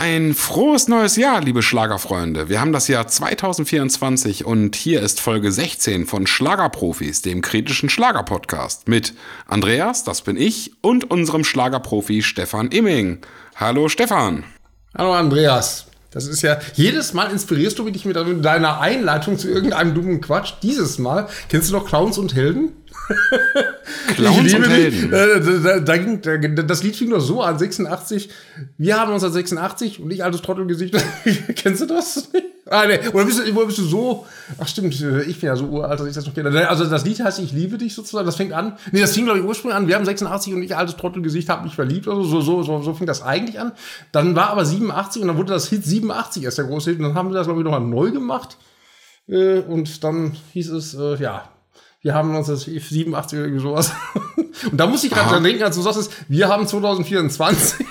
Ein frohes neues Jahr, liebe Schlagerfreunde. Wir haben das Jahr 2024 und hier ist Folge 16 von Schlagerprofis, dem kritischen Schlagerpodcast mit Andreas, das bin ich, und unserem Schlagerprofi Stefan Imming. Hallo Stefan. Hallo Andreas. Das ist ja, jedes Mal inspirierst du mich mit deiner Einleitung zu irgendeinem dummen Quatsch. Dieses Mal, kennst du noch Clowns und Helden? Clowns und Helden. Äh, da, ging, da, das Lied fing doch so an, 86. Wir haben 1986 und ich altes Trottelgesicht. Kennst du das? Ah, nee. Oder bist du, bist du so? Ach stimmt, ich bin ja so uralt, dass ich das noch kenne. Also das Lied heißt Ich liebe dich sozusagen. Das fängt an. Nee, das fing glaube ich ursprünglich an. Wir haben 86 und ich altes Trottelgesicht habe mich verliebt. Also so, so, so, so fing das eigentlich an. Dann war aber 87 und dann wurde das Hit 87 erst der große Hit. Und dann haben sie das glaube ich nochmal neu gemacht. Äh, und dann hieß es, äh, ja, wir haben uns das 87 oder irgendwie sowas. Und da muss ich gerade dran denken, als du sagst, wir haben 2024.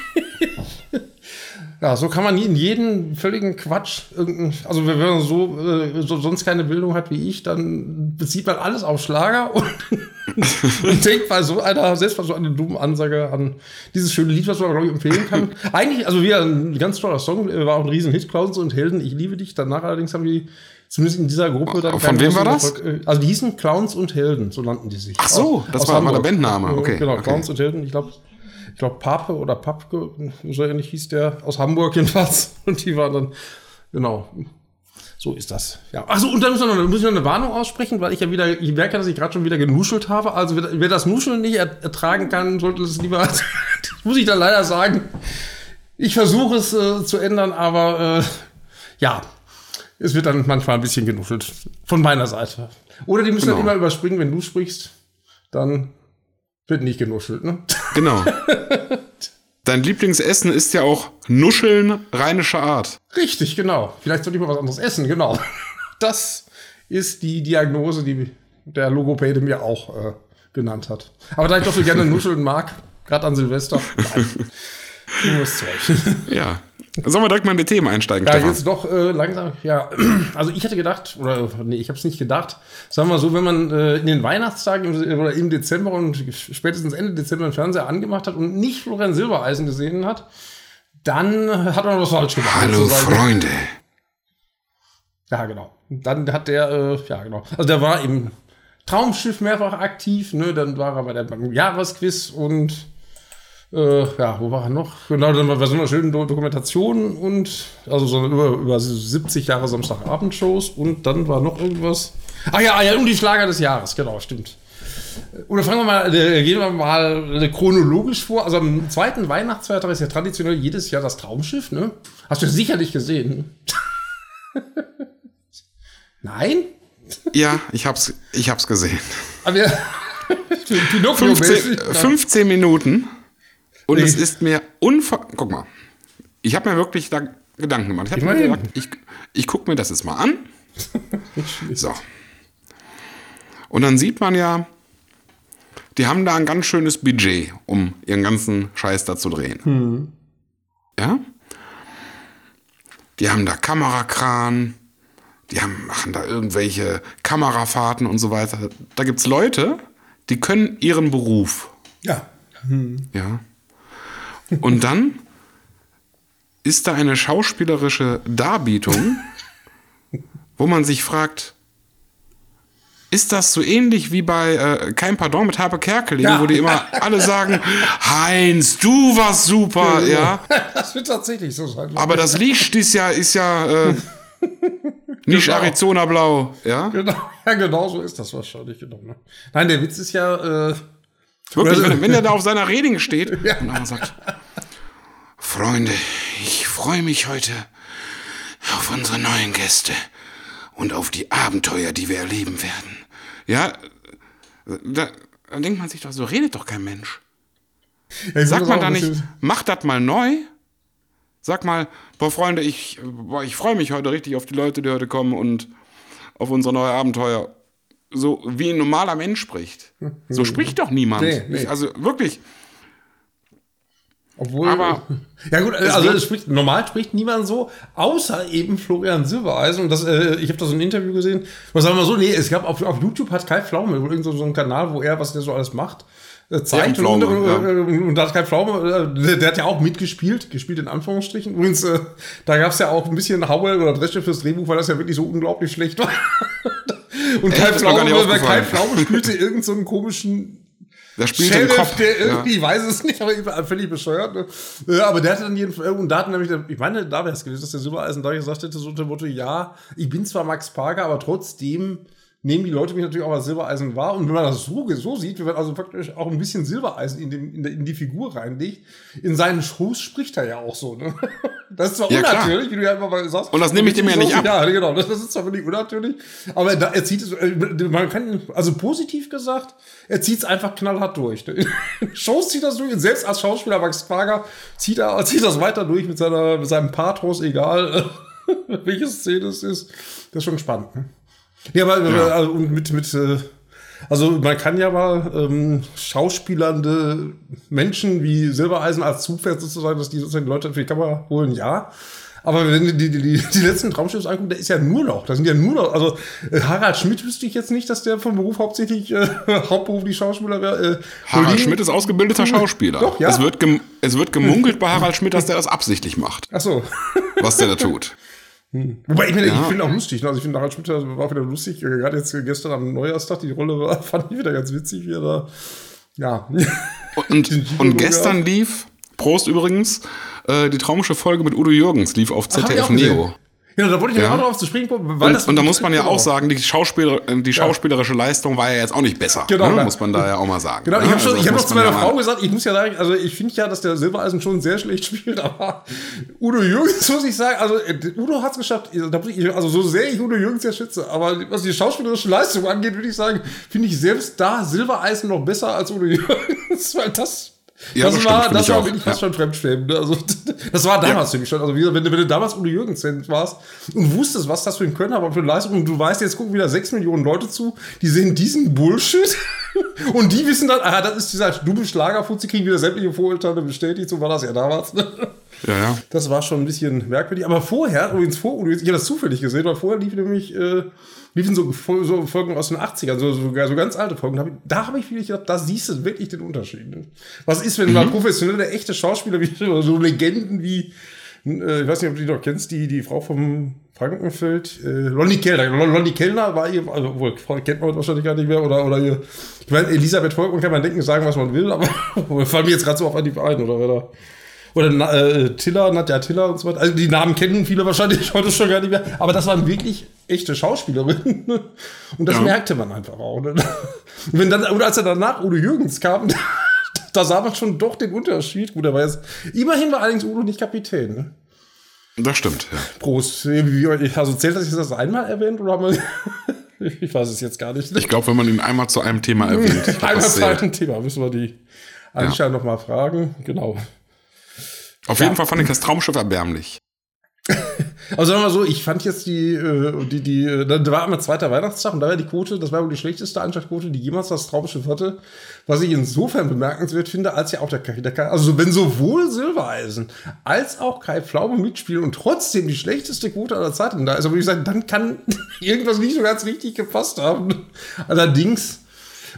ja, so kann man in jeden völligen Quatsch also wenn man so, äh, so sonst keine Bildung hat wie ich, dann bezieht man alles auf Schlager und, und denkt bei so einer, selbst bei so einer dummen Ansage an dieses schöne Lied, was man, glaube ich, empfehlen kann. Eigentlich, also wie ein ganz toller Song, war auch ein riesen Hit, Clowns und Helden, ich liebe dich. Danach allerdings haben die zumindest in dieser Gruppe dann. Von wem war das? Erfolg. Äh, also die hießen Clowns und Helden, so nannten die sich. Ach so, das war mal der Bandname. Okay. Genau, okay. Clowns und Helden. Ich glaube, ich glaube Pape oder Papke, so ähnlich hieß der aus Hamburg jedenfalls. Und die waren dann, genau. So ist das. Ja. Achso, und dann muss ich, noch, muss ich noch eine Warnung aussprechen, weil ich ja wieder, ich merke, dass ich gerade schon wieder genuschelt habe. Also wer, wer das Nuscheln nicht ertragen kann, sollte es lieber, das muss ich dann leider sagen. Ich versuche es äh, zu ändern, aber äh, ja, es wird dann manchmal ein bisschen genuschelt. Von meiner Seite. Oder die müssen genau. dann immer überspringen, wenn du sprichst, dann wird nicht genuschelt, ne? Genau. Dein Lieblingsessen ist ja auch Nuscheln rheinischer Art. Richtig, genau. Vielleicht sollte ich mal was anderes essen, genau. Das ist die Diagnose, die der Logopäde mir auch äh, genannt hat. Aber da ich doch so gerne Nuscheln mag, gerade an Silvester, nein. Nur Zeug. Ja. Sollen wir direkt mal in die Themen einsteigen, Ja, Stefan? jetzt doch äh, langsam, ja. Also ich hätte gedacht, oder nee, ich habe es nicht gedacht, sagen wir so, wenn man äh, in den Weihnachtstagen im, oder im Dezember und spätestens Ende Dezember den Fernseher angemacht hat und nicht Florian Silbereisen gesehen hat, dann hat man was falsch gemacht. Hallo Freunde. Ja, genau. Dann hat der, äh, ja genau. Also der war im Traumschiff mehrfach aktiv, ne? Dann war er bei der beim Jahresquiz und äh, ja, wo war er noch? Genau, dann war bei so einer schönen Dokumentation und also so über, über 70 Jahre Samstagabendshows und dann war noch irgendwas. Ach ja, ah ja, und die Schlager des Jahres, genau, stimmt. Oder fangen wir mal, äh, gehen wir mal chronologisch vor. Also am zweiten Weihnachtsfeiertag ist ja traditionell jedes Jahr das Traumschiff, ne? Hast du sicherlich gesehen. Nein? Ja, ich hab's, ich hab's gesehen. Aber ja, 15, 15 Minuten. Und es ist mir unver... Guck mal. Ich habe mir wirklich da Gedanken gemacht. Ich habe mir gedacht, ich, ich gucke mir das jetzt mal an. so. Und dann sieht man ja, die haben da ein ganz schönes Budget, um ihren ganzen Scheiß da zu drehen. Hm. Ja? Die haben da Kamerakran, die haben, machen da irgendwelche Kamerafahrten und so weiter. Da gibt es Leute, die können ihren Beruf. Ja. Hm. Ja. Und dann ist da eine schauspielerische Darbietung, wo man sich fragt, ist das so ähnlich wie bei äh, Kein Pardon mit Harpe Kerkeling, ja. wo die immer alle sagen, Heinz, du warst super, ja. Das wird tatsächlich so sein. Aber das Licht ist ja, ist ja äh, nicht genau. Arizona Blau, ja. Genau, ja, genau so ist das wahrscheinlich. Genau, ne? Nein, der Witz ist ja, äh, Wirklich, wenn, wenn er da auf seiner Reding steht ja. und dann sagt, Freunde, ich freue mich heute auf unsere neuen Gäste und auf die Abenteuer, die wir erleben werden. Ja, da, da denkt man sich doch, so redet doch kein Mensch. Ja, Sagt man da nicht, mach das mal neu? Sag mal, boah, Freunde, ich, boah, ich freue mich heute richtig auf die Leute, die heute kommen und auf unsere neue Abenteuer so wie ein normaler Mensch spricht. So spricht doch niemand. Nee, nee. Ich, also wirklich. Obwohl, aber ja gut, also spricht, normal spricht niemand so, außer eben Florian Silbereisen. Und das, äh, ich habe da so ein Interview gesehen. Was sagen wir mal so, nee, es gab auf, auf YouTube hat Kai Pflaume irgend so, so einen Kanal, wo er, was der so alles macht, äh, zeigt. Ja, Pflaume, und, ja. äh, und da hat kein Pflaume, äh, der, der hat ja auch mitgespielt, gespielt in Anführungsstrichen. Übrigens, äh, da gab es ja auch ein bisschen Howell oder Dresche fürs Drehbuch, weil das ja wirklich so unglaublich schlecht war. und Echt? gar Pflaume, kein Pflaume spielte irgend so einen komischen Der spielt im Sheriff, Kopf. der Ja. irgendwie, ich weiß es nicht, aber völlig bescheuert. Ne? Aber der hatte dann jeden Fall, und da hat nämlich, ich meine, da wäre es gewesen, dass der Silbereisen da gesagt hätte, so unter dem Motto, ja, ich bin zwar Max Parker, aber trotzdem nehmen die Leute mich natürlich auch als Silbereisen wahr. Und wenn man das so, so sieht, wenn man also praktisch auch ein bisschen Silbereisen in, dem, in, in die Figur reinlegt, in seinen Shows spricht er ja auch so. Ne? Das ist zwar Ja, klar. unnatürlich, wie du ja immer mal sagst. Und das nehme ich dem ja nicht ab. Ja, genau, das ist zwar wirklich unnatürlich, aber da, er zieht es, äh, man kann, also positiv gesagt, er zieht es einfach knallhart durch. In Shows zieht das durch, und selbst als Schauspieler Max Prager zieht er zieht das weiter durch mit, seiner, mit seinem Pathos, egal welche Szene es ist. Das ist schon spannend. Ne? Ja, aber Ja. also, und mit, mit äh, also man kann ja mal ähm, schauspielernde Menschen wie Silbereisen als Zugpferd sozusagen, dass die sozusagen Leute für die Kamera holen, ja. Aber wenn du die, die, die, die letzten Traumschiffs anguckst, da ist ja nur noch, da sind ja nur noch, also äh, Harald Schmidt wüsste ich jetzt nicht, dass der vom Beruf hauptsächlich äh, hauptberuflich Schauspieler wäre. Äh, Harald Colin- Schmidt ist ausgebildeter Schauspieler. Doch, ja. es, wird gem es wird gemunkelt bei Harald Schmidt, dass der das absichtlich macht, Ach so. was der da tut. Wobei ich, finde- ich Ja. finde auch lustig, ne? also ich finde Harald Schmidt das war auch wieder lustig, äh, gerade jetzt äh, gestern am Neujahrstag, die Rolle war, fand ich wieder ganz witzig, wie er da, ja. Und, und gestern lief, Prost übrigens, äh, die traumische Folge mit Udo Jürgens lief auf ich ZDF. Neo. Ja, da wollte ich ja auch drauf zu springen weil Und, und da muss man ja genau. auch sagen, die, Schauspieler, die schauspielerische Leistung war ja jetzt auch nicht besser. Genau, ne? Muss man da ja auch mal sagen. Genau, ich ne? habe schon, Also ich habe muss noch zu meiner Frau gesagt, ich muss ja sagen, also ich finde ja, dass der Silbereisen schon sehr schlecht spielt, aber Udo Jürgens muss ich sagen, also äh, Udo hat es geschafft, also so sehr ich Udo Jürgens ja schätze, aber was die schauspielerische Leistung angeht, würde ich sagen, finde ich selbst da Silbereisen noch besser als Udo Jürgens, weil das Ja, das das war, stimmt, finde das war wirklich fast ja. schon Fremdschweben. Ne? Also, das war damals für mich schon. Also, wie wenn, du- wenn du damals Udo Jürgens warst und wusstest, was das für ein Können aber für eine Leistung, und du weißt, jetzt gucken wieder sechs Millionen Leute zu, die sehen diesen Bullshit und die wissen dann, ah, das ist dieser dumme Schlagerfutzi, kriegen wieder sämtliche Vorurteile bestätigt, so war das ja damals. Ja, ja. Das war schon ein bisschen merkwürdig. Aber vorher, übrigens vor ich habe das zufällig gesehen, weil vorher lief nämlich, äh, liefen so, so Folgen aus den 80ern, so, sogar so ganz alte Folgen. Da habe ich wirklich gedacht, da siehst du wirklich den Unterschied. Ne? Was ist, wenn mal professionelle, echte Schauspieler, wie so Legenden wie, äh, ich weiß nicht, ob du die noch kennst, die, die Frau vom Frankenfeld, äh, Lonnie Kellner. Lon- Lonnie Kellner war ihr, also wohl, kennt man wahrscheinlich gar nicht mehr, oder, oder ihr, ich meine, Elisabeth Volkmann kann man denken, sagen, was man will, aber fallen mir jetzt gerade so auf an die ein, oder, oder oder äh, Tiller, Nadja Tiller und so weiter. Also die Namen kennen viele wahrscheinlich heute schon gar nicht mehr. Aber das waren wirklich echte Schauspielerinnen. ne? Und das Ja. merkte man einfach auch. Ne? Wenn dann, und als er danach Udo Jürgens kam, da sah man schon doch den Unterschied. Gut, er war jetzt, immerhin war allerdings Udo nicht Kapitän. Ne? Das stimmt, ja. Prost. Also zählt das jetzt das einmal erwähnt oder haben wir, ich weiß es jetzt gar nicht. Ich glaube, wenn man ihn einmal zu einem Thema erwähnt, Einmal zu einem Thema, müssen wir die Anschein noch mal fragen. Genau. Auf jeden Fall fand ich das Traumschiff erbärmlich. Also sagen wir mal so, ich fand jetzt die, äh, die, die, äh, da war immer zweiter Weihnachtstag und da war die Quote, das war wohl die schlechteste Einschaltquote, die jemals das Traumschiff hatte. Was ich insofern bemerkenswert finde, als ja auch der, der Kai- also wenn sowohl Silbereisen als auch Kai Pflaume mitspielen und trotzdem die schlechteste Quote aller Zeiten da ist, würde ich sagen, dann kann irgendwas nicht so ganz richtig gepasst haben. Allerdings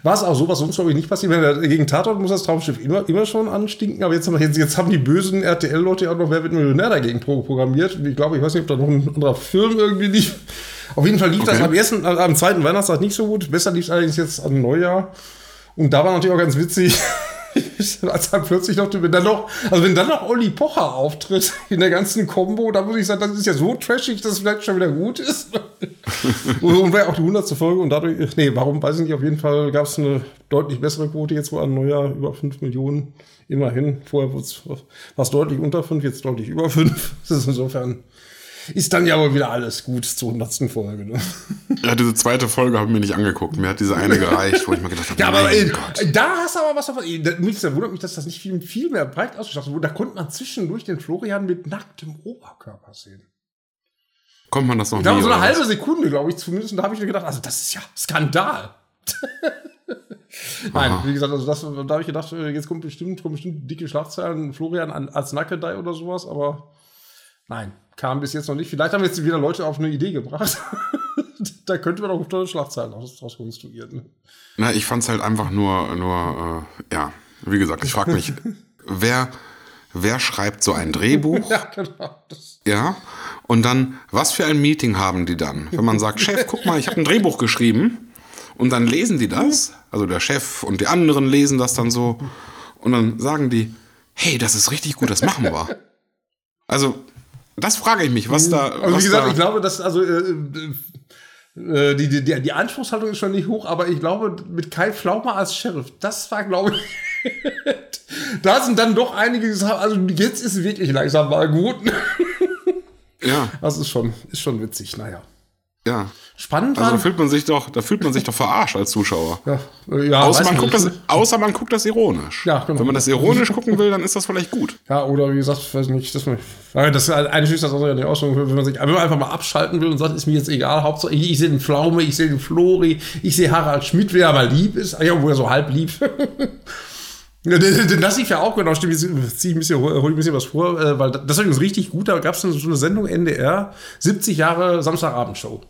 war es auch so, was sonst glaube ich nicht passiert. Wenn er gegen Tatort muss das Traumschiff immer, immer schon anstinken, aber jetzt haben, jetzt, jetzt haben die bösen RTL-Leute ja auch noch Wer wird Millionär dagegen pro- programmiert. Ich glaube, ich weiß nicht, ob da noch ein anderer Film irgendwie lief. Auf jeden Fall lief das Okay. am ersten, am zweiten Weihnachtstag nicht so gut. Besser lief es allerdings jetzt am Neujahr. Und da war natürlich auch ganz witzig, als dann plötzlich noch, wenn dann noch, also wenn dann noch Olli Pocher auftritt in der ganzen Combo, da muss ich sagen, das ist ja so trashig, dass es vielleicht schon wieder gut ist. und ja auch die 100. Folge und dadurch, nee, warum weiß ich nicht, auf jeden Fall gab es eine deutlich bessere Quote jetzt wohl an Neujahr, über 5 Millionen, immerhin. Vorher war es deutlich unter 5, jetzt deutlich über 5. Das ist insofern, ist dann ja wohl wieder alles gut zur 100. Folge. Ne? Ja, diese zweite Folge habe ich mir nicht angeguckt. Mir hat diese eine gereicht, wo ich mir gedacht habe, Ja, aber mein äh, Gott. da hast du aber was davon. äh, da- Mich da wundert mich, dass das nicht viel, viel mehr breit ausgestattet wurde. Da konnte man zwischendurch den Florian mit nacktem Oberkörper sehen. Kommt man das noch Da war nie? so eine was? halbe Sekunde, glaube ich, zumindest. Und da habe ich mir gedacht, also das ist ja Skandal. Nein, wie gesagt, also das, da habe ich gedacht, äh, jetzt kommt bestimmt, kommen bestimmt dicke Schlagzeilen, Florian an, als Nackedei oder sowas, aber nein, kam bis jetzt noch nicht. Vielleicht haben jetzt wieder Leute auf eine Idee gebracht. da könnte man auch tolle Schlagzeilen draus konstruieren. Na, ich fand's halt einfach nur, nur äh, ja, wie gesagt, ich frage mich, wer, wer schreibt so ein Drehbuch? ja, genau. ja, und dann, was für ein Meeting haben die dann? Wenn man sagt, Chef, guck mal, ich habe ein Drehbuch geschrieben und dann lesen die das, also der Chef und die anderen lesen das dann so und dann sagen die, hey, das ist richtig gut, das machen wir. Also, das frage ich mich, was da. Also, wie gesagt, ich glaube, dass, also, äh, äh, die, die, die Anspruchshaltung ist schon nicht hoch, aber ich glaube, mit Kai Pflaume als Sheriff, das war, glaube ich, da sind dann doch einige gesagt, also jetzt ist es wirklich langsam mal gut. ja. Das ist schon, ist schon witzig, naja. Ja. Spannend. Also da fühlt man sich doch, da fühlt man sich doch verarscht als Zuschauer. Ja, äh, ja, außer, man guckt das, außer man guckt das ironisch. Ja, genau. Wenn man das ironisch gucken will, dann ist das vielleicht gut. Ja, oder wie gesagt, weiß nicht, das, das eine schließt das andere ja nicht aus, wenn man sich, wenn man einfach mal abschalten will und sagt, ist mir jetzt egal, Hauptsache ich, ich sehe den Pflaume, ich sehe den Flori, ich sehe Harald Schmidt, wer aber lieb ist, ja, wo er so halb lieb. Den lasse ich ja auch genau, stimmt, jetzt ziehe ich ein bisschen, hol ich ein bisschen was vor, äh, weil das ist übrigens richtig gut, da gab es so eine Sendung NDR, 70 Jahre Samstagabendshow.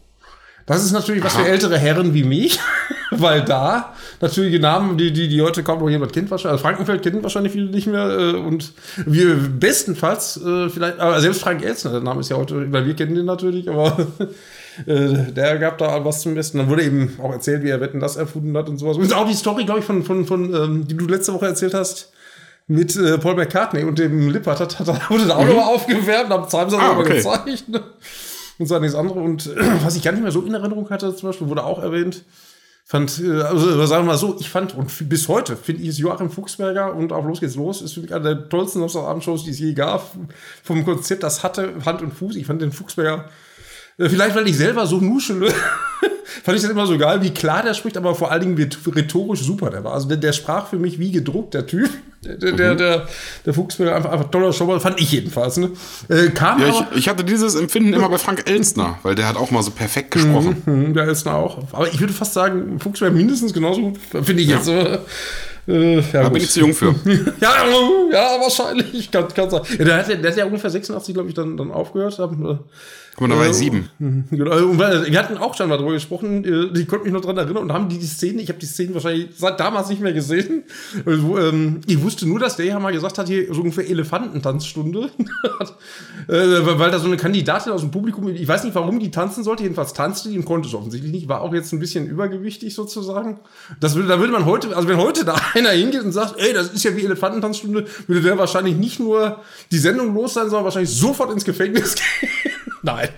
Das ist natürlich was für ältere Herren wie mich, weil da natürlich die Namen, die, die, die heute kaum noch jemand kennt, wahrscheinlich. Also Frankenfeld kennen wahrscheinlich viele nicht mehr. Äh, und wir bestenfalls äh, vielleicht, aber selbst Frank Elzner, der Name ist ja heute, weil wir kennen den natürlich, aber äh, der gab da was zum Besten. Dann wurde eben auch erzählt, wie er Wetten das erfunden hat und sowas. Und auch die Story, glaube ich, von, von, von ähm, die du letzte Woche erzählt hast mit äh, Paul McCartney und dem Lippert hat, hat, wurde da auch mhm. nochmal aufgewärmt, haben es ah, okay. gezeigt. Ne? und so nichts anderes. Und was ich gar nicht mehr so in Erinnerung hatte, zum Beispiel, wurde auch erwähnt, fand, äh, also sagen wir mal so, ich fand, und bis heute finde ich es Joachim Fuchsberger und auch Los geht's los, ist für mich eine der tollsten Samstagabendshows, die es je gab. Vom Konzept, das hatte Hand und Fuß. Ich fand den Fuchsberger, äh, vielleicht weil ich selber so nuschele, fand ich das immer so geil, wie klar der spricht, aber vor allen Dingen wie rhetorisch super der war. Also der, der sprach für mich wie gedruckt, der Typ. Der, der, der, der, der einfach, einfach toller Schauspieler, fand ich jedenfalls. Ne? Äh, kam ja, aber, ich, ich, hatte dieses Empfinden immer bei Frank Elstner, weil der hat auch mal so perfekt gesprochen. Mhm, mhm, der Elstner auch. Aber ich würde fast sagen, Fuchsberger mindestens genauso gut, finde ich ja. jetzt. Äh, ja, da bin ich zu jung für. ja, ja, wahrscheinlich. Kann, kann sein. Ja, der, hat, der hat ja ungefähr 86, glaube ich, dann, dann aufgehört. Haben, Guck mal, da war ich sieben. Genau. Wir hatten auch schon mal darüber gesprochen. Äh, ich konnte mich noch dran erinnern und haben die, die Szene, ich habe die Szene wahrscheinlich seit damals nicht mehr gesehen. Also, ähm, ich wusste nur, dass der ja mal gesagt hat, hier so ungefähr Elefantentanzstunde. äh, weil da so eine Kandidatin aus dem Publikum, ich weiß nicht, warum die tanzen sollte, jedenfalls tanzte die und konnte es offensichtlich nicht, war auch jetzt ein bisschen übergewichtig sozusagen. Das würde, da würde man heute, also wenn heute da einer hingeht und sagt, ey, das ist ja wie Elefantentanzstunde, würde der wahrscheinlich nicht nur die Sendung los sein, sondern wahrscheinlich sofort ins Gefängnis gehen. Nein.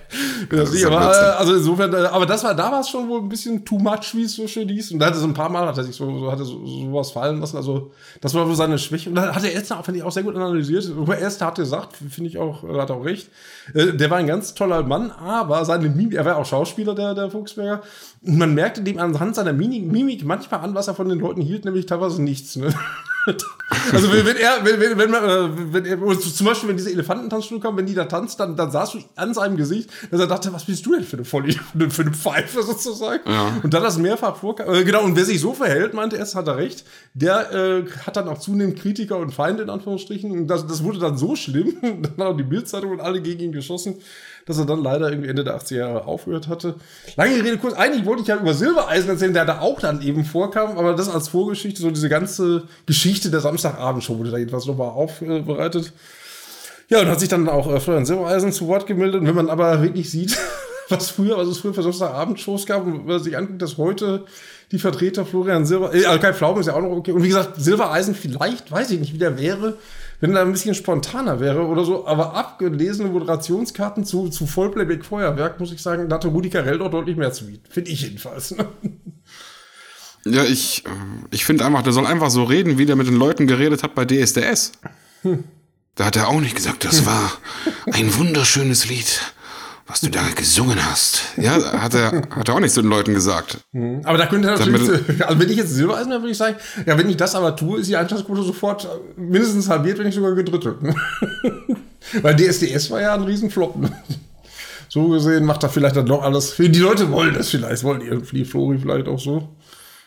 Das das aber, also insofern, äh, aber das war damals schon wohl ein bisschen too much, wie es so schön hieß. Und da hatte so ein paar Mal, hat er sich so, so, hatte so, sowas fallen lassen. Also, das war wohl seine Schwäche. Und da hat er Elstner, finde ich, auch sehr gut analysiert. Aber Elstner hat gesagt, finde ich auch, hat auch recht. Äh, der war ein ganz toller Mann, aber seine Mimik, er war auch Schauspieler, der, der Fuchsberger. Und man merkte dem anhand seiner Mimik, Mimik manchmal an, was er von den Leuten hielt, nämlich teilweise nichts. Ne? also wenn, er, wenn, wenn, wenn, man, äh, wenn er, zum Beispiel, wenn diese Elefantentanzstunde kam, wenn die da tanzt, dann, dann sahst du an seinem Gesicht, dass er dachte, was bist du denn für eine Voll für eine Pfeife sozusagen? Ja. Und dann das mehrfach vorkam. Äh, genau, und wer sich so verhält, meinte er, hat er recht, der äh, hat dann auch zunehmend Kritiker und Feinde in Anführungsstrichen. Und das, das wurde dann so schlimm, dann haben die Bildzeitung und alle gegen ihn geschossen dass er dann leider irgendwie Ende der 80er Jahre aufgehört hatte. Lange Rede kurz, eigentlich wollte ich ja über Silbereisen erzählen, der da auch dann eben vorkam, aber das als Vorgeschichte, so diese ganze Geschichte der Samstagabendshow wurde da jedenfalls nochmal aufbereitet. Ja, und hat sich dann auch äh, Florian Silbereisen zu Wort gemeldet. Und wenn man aber wirklich sieht, was früher, was es früher für Samstagabendshows gab, und wenn man sich anguckt, dass heute die Vertreter Florian Silber, äh, Kai Pflaume ist ja auch noch okay. Und wie gesagt, Silbereisen vielleicht, weiß ich nicht, wie der wäre, wenn er ein bisschen spontaner wäre oder so, aber abgelesene Moderationskarten zu, zu Vollplayback-Feuerwerk, muss ich sagen, da hatte Rudi Carell dort deutlich mehr zu bieten. Finde ich jedenfalls. Ja, ich, äh, ich finde einfach, der soll einfach so reden, wie der mit den Leuten geredet hat bei DSDS. Hm. Da hat er auch nicht gesagt, das war ein wunderschönes Lied was du da gesungen hast. Ja, hat er, hat er auch nicht zu den Leuten gesagt. Mhm. Aber da könnte er natürlich, also wenn ich jetzt Silbereisen wäre, würde ich sagen, ja, wenn ich das aber tue, ist die Einschaltquote sofort mindestens halbiert, wenn nicht sogar gedrittelt. Weil DSDS war ja ein Riesenflop. So gesehen macht er vielleicht dann doch alles. Die Leute wollen das vielleicht, wollen die Flori vielleicht auch so.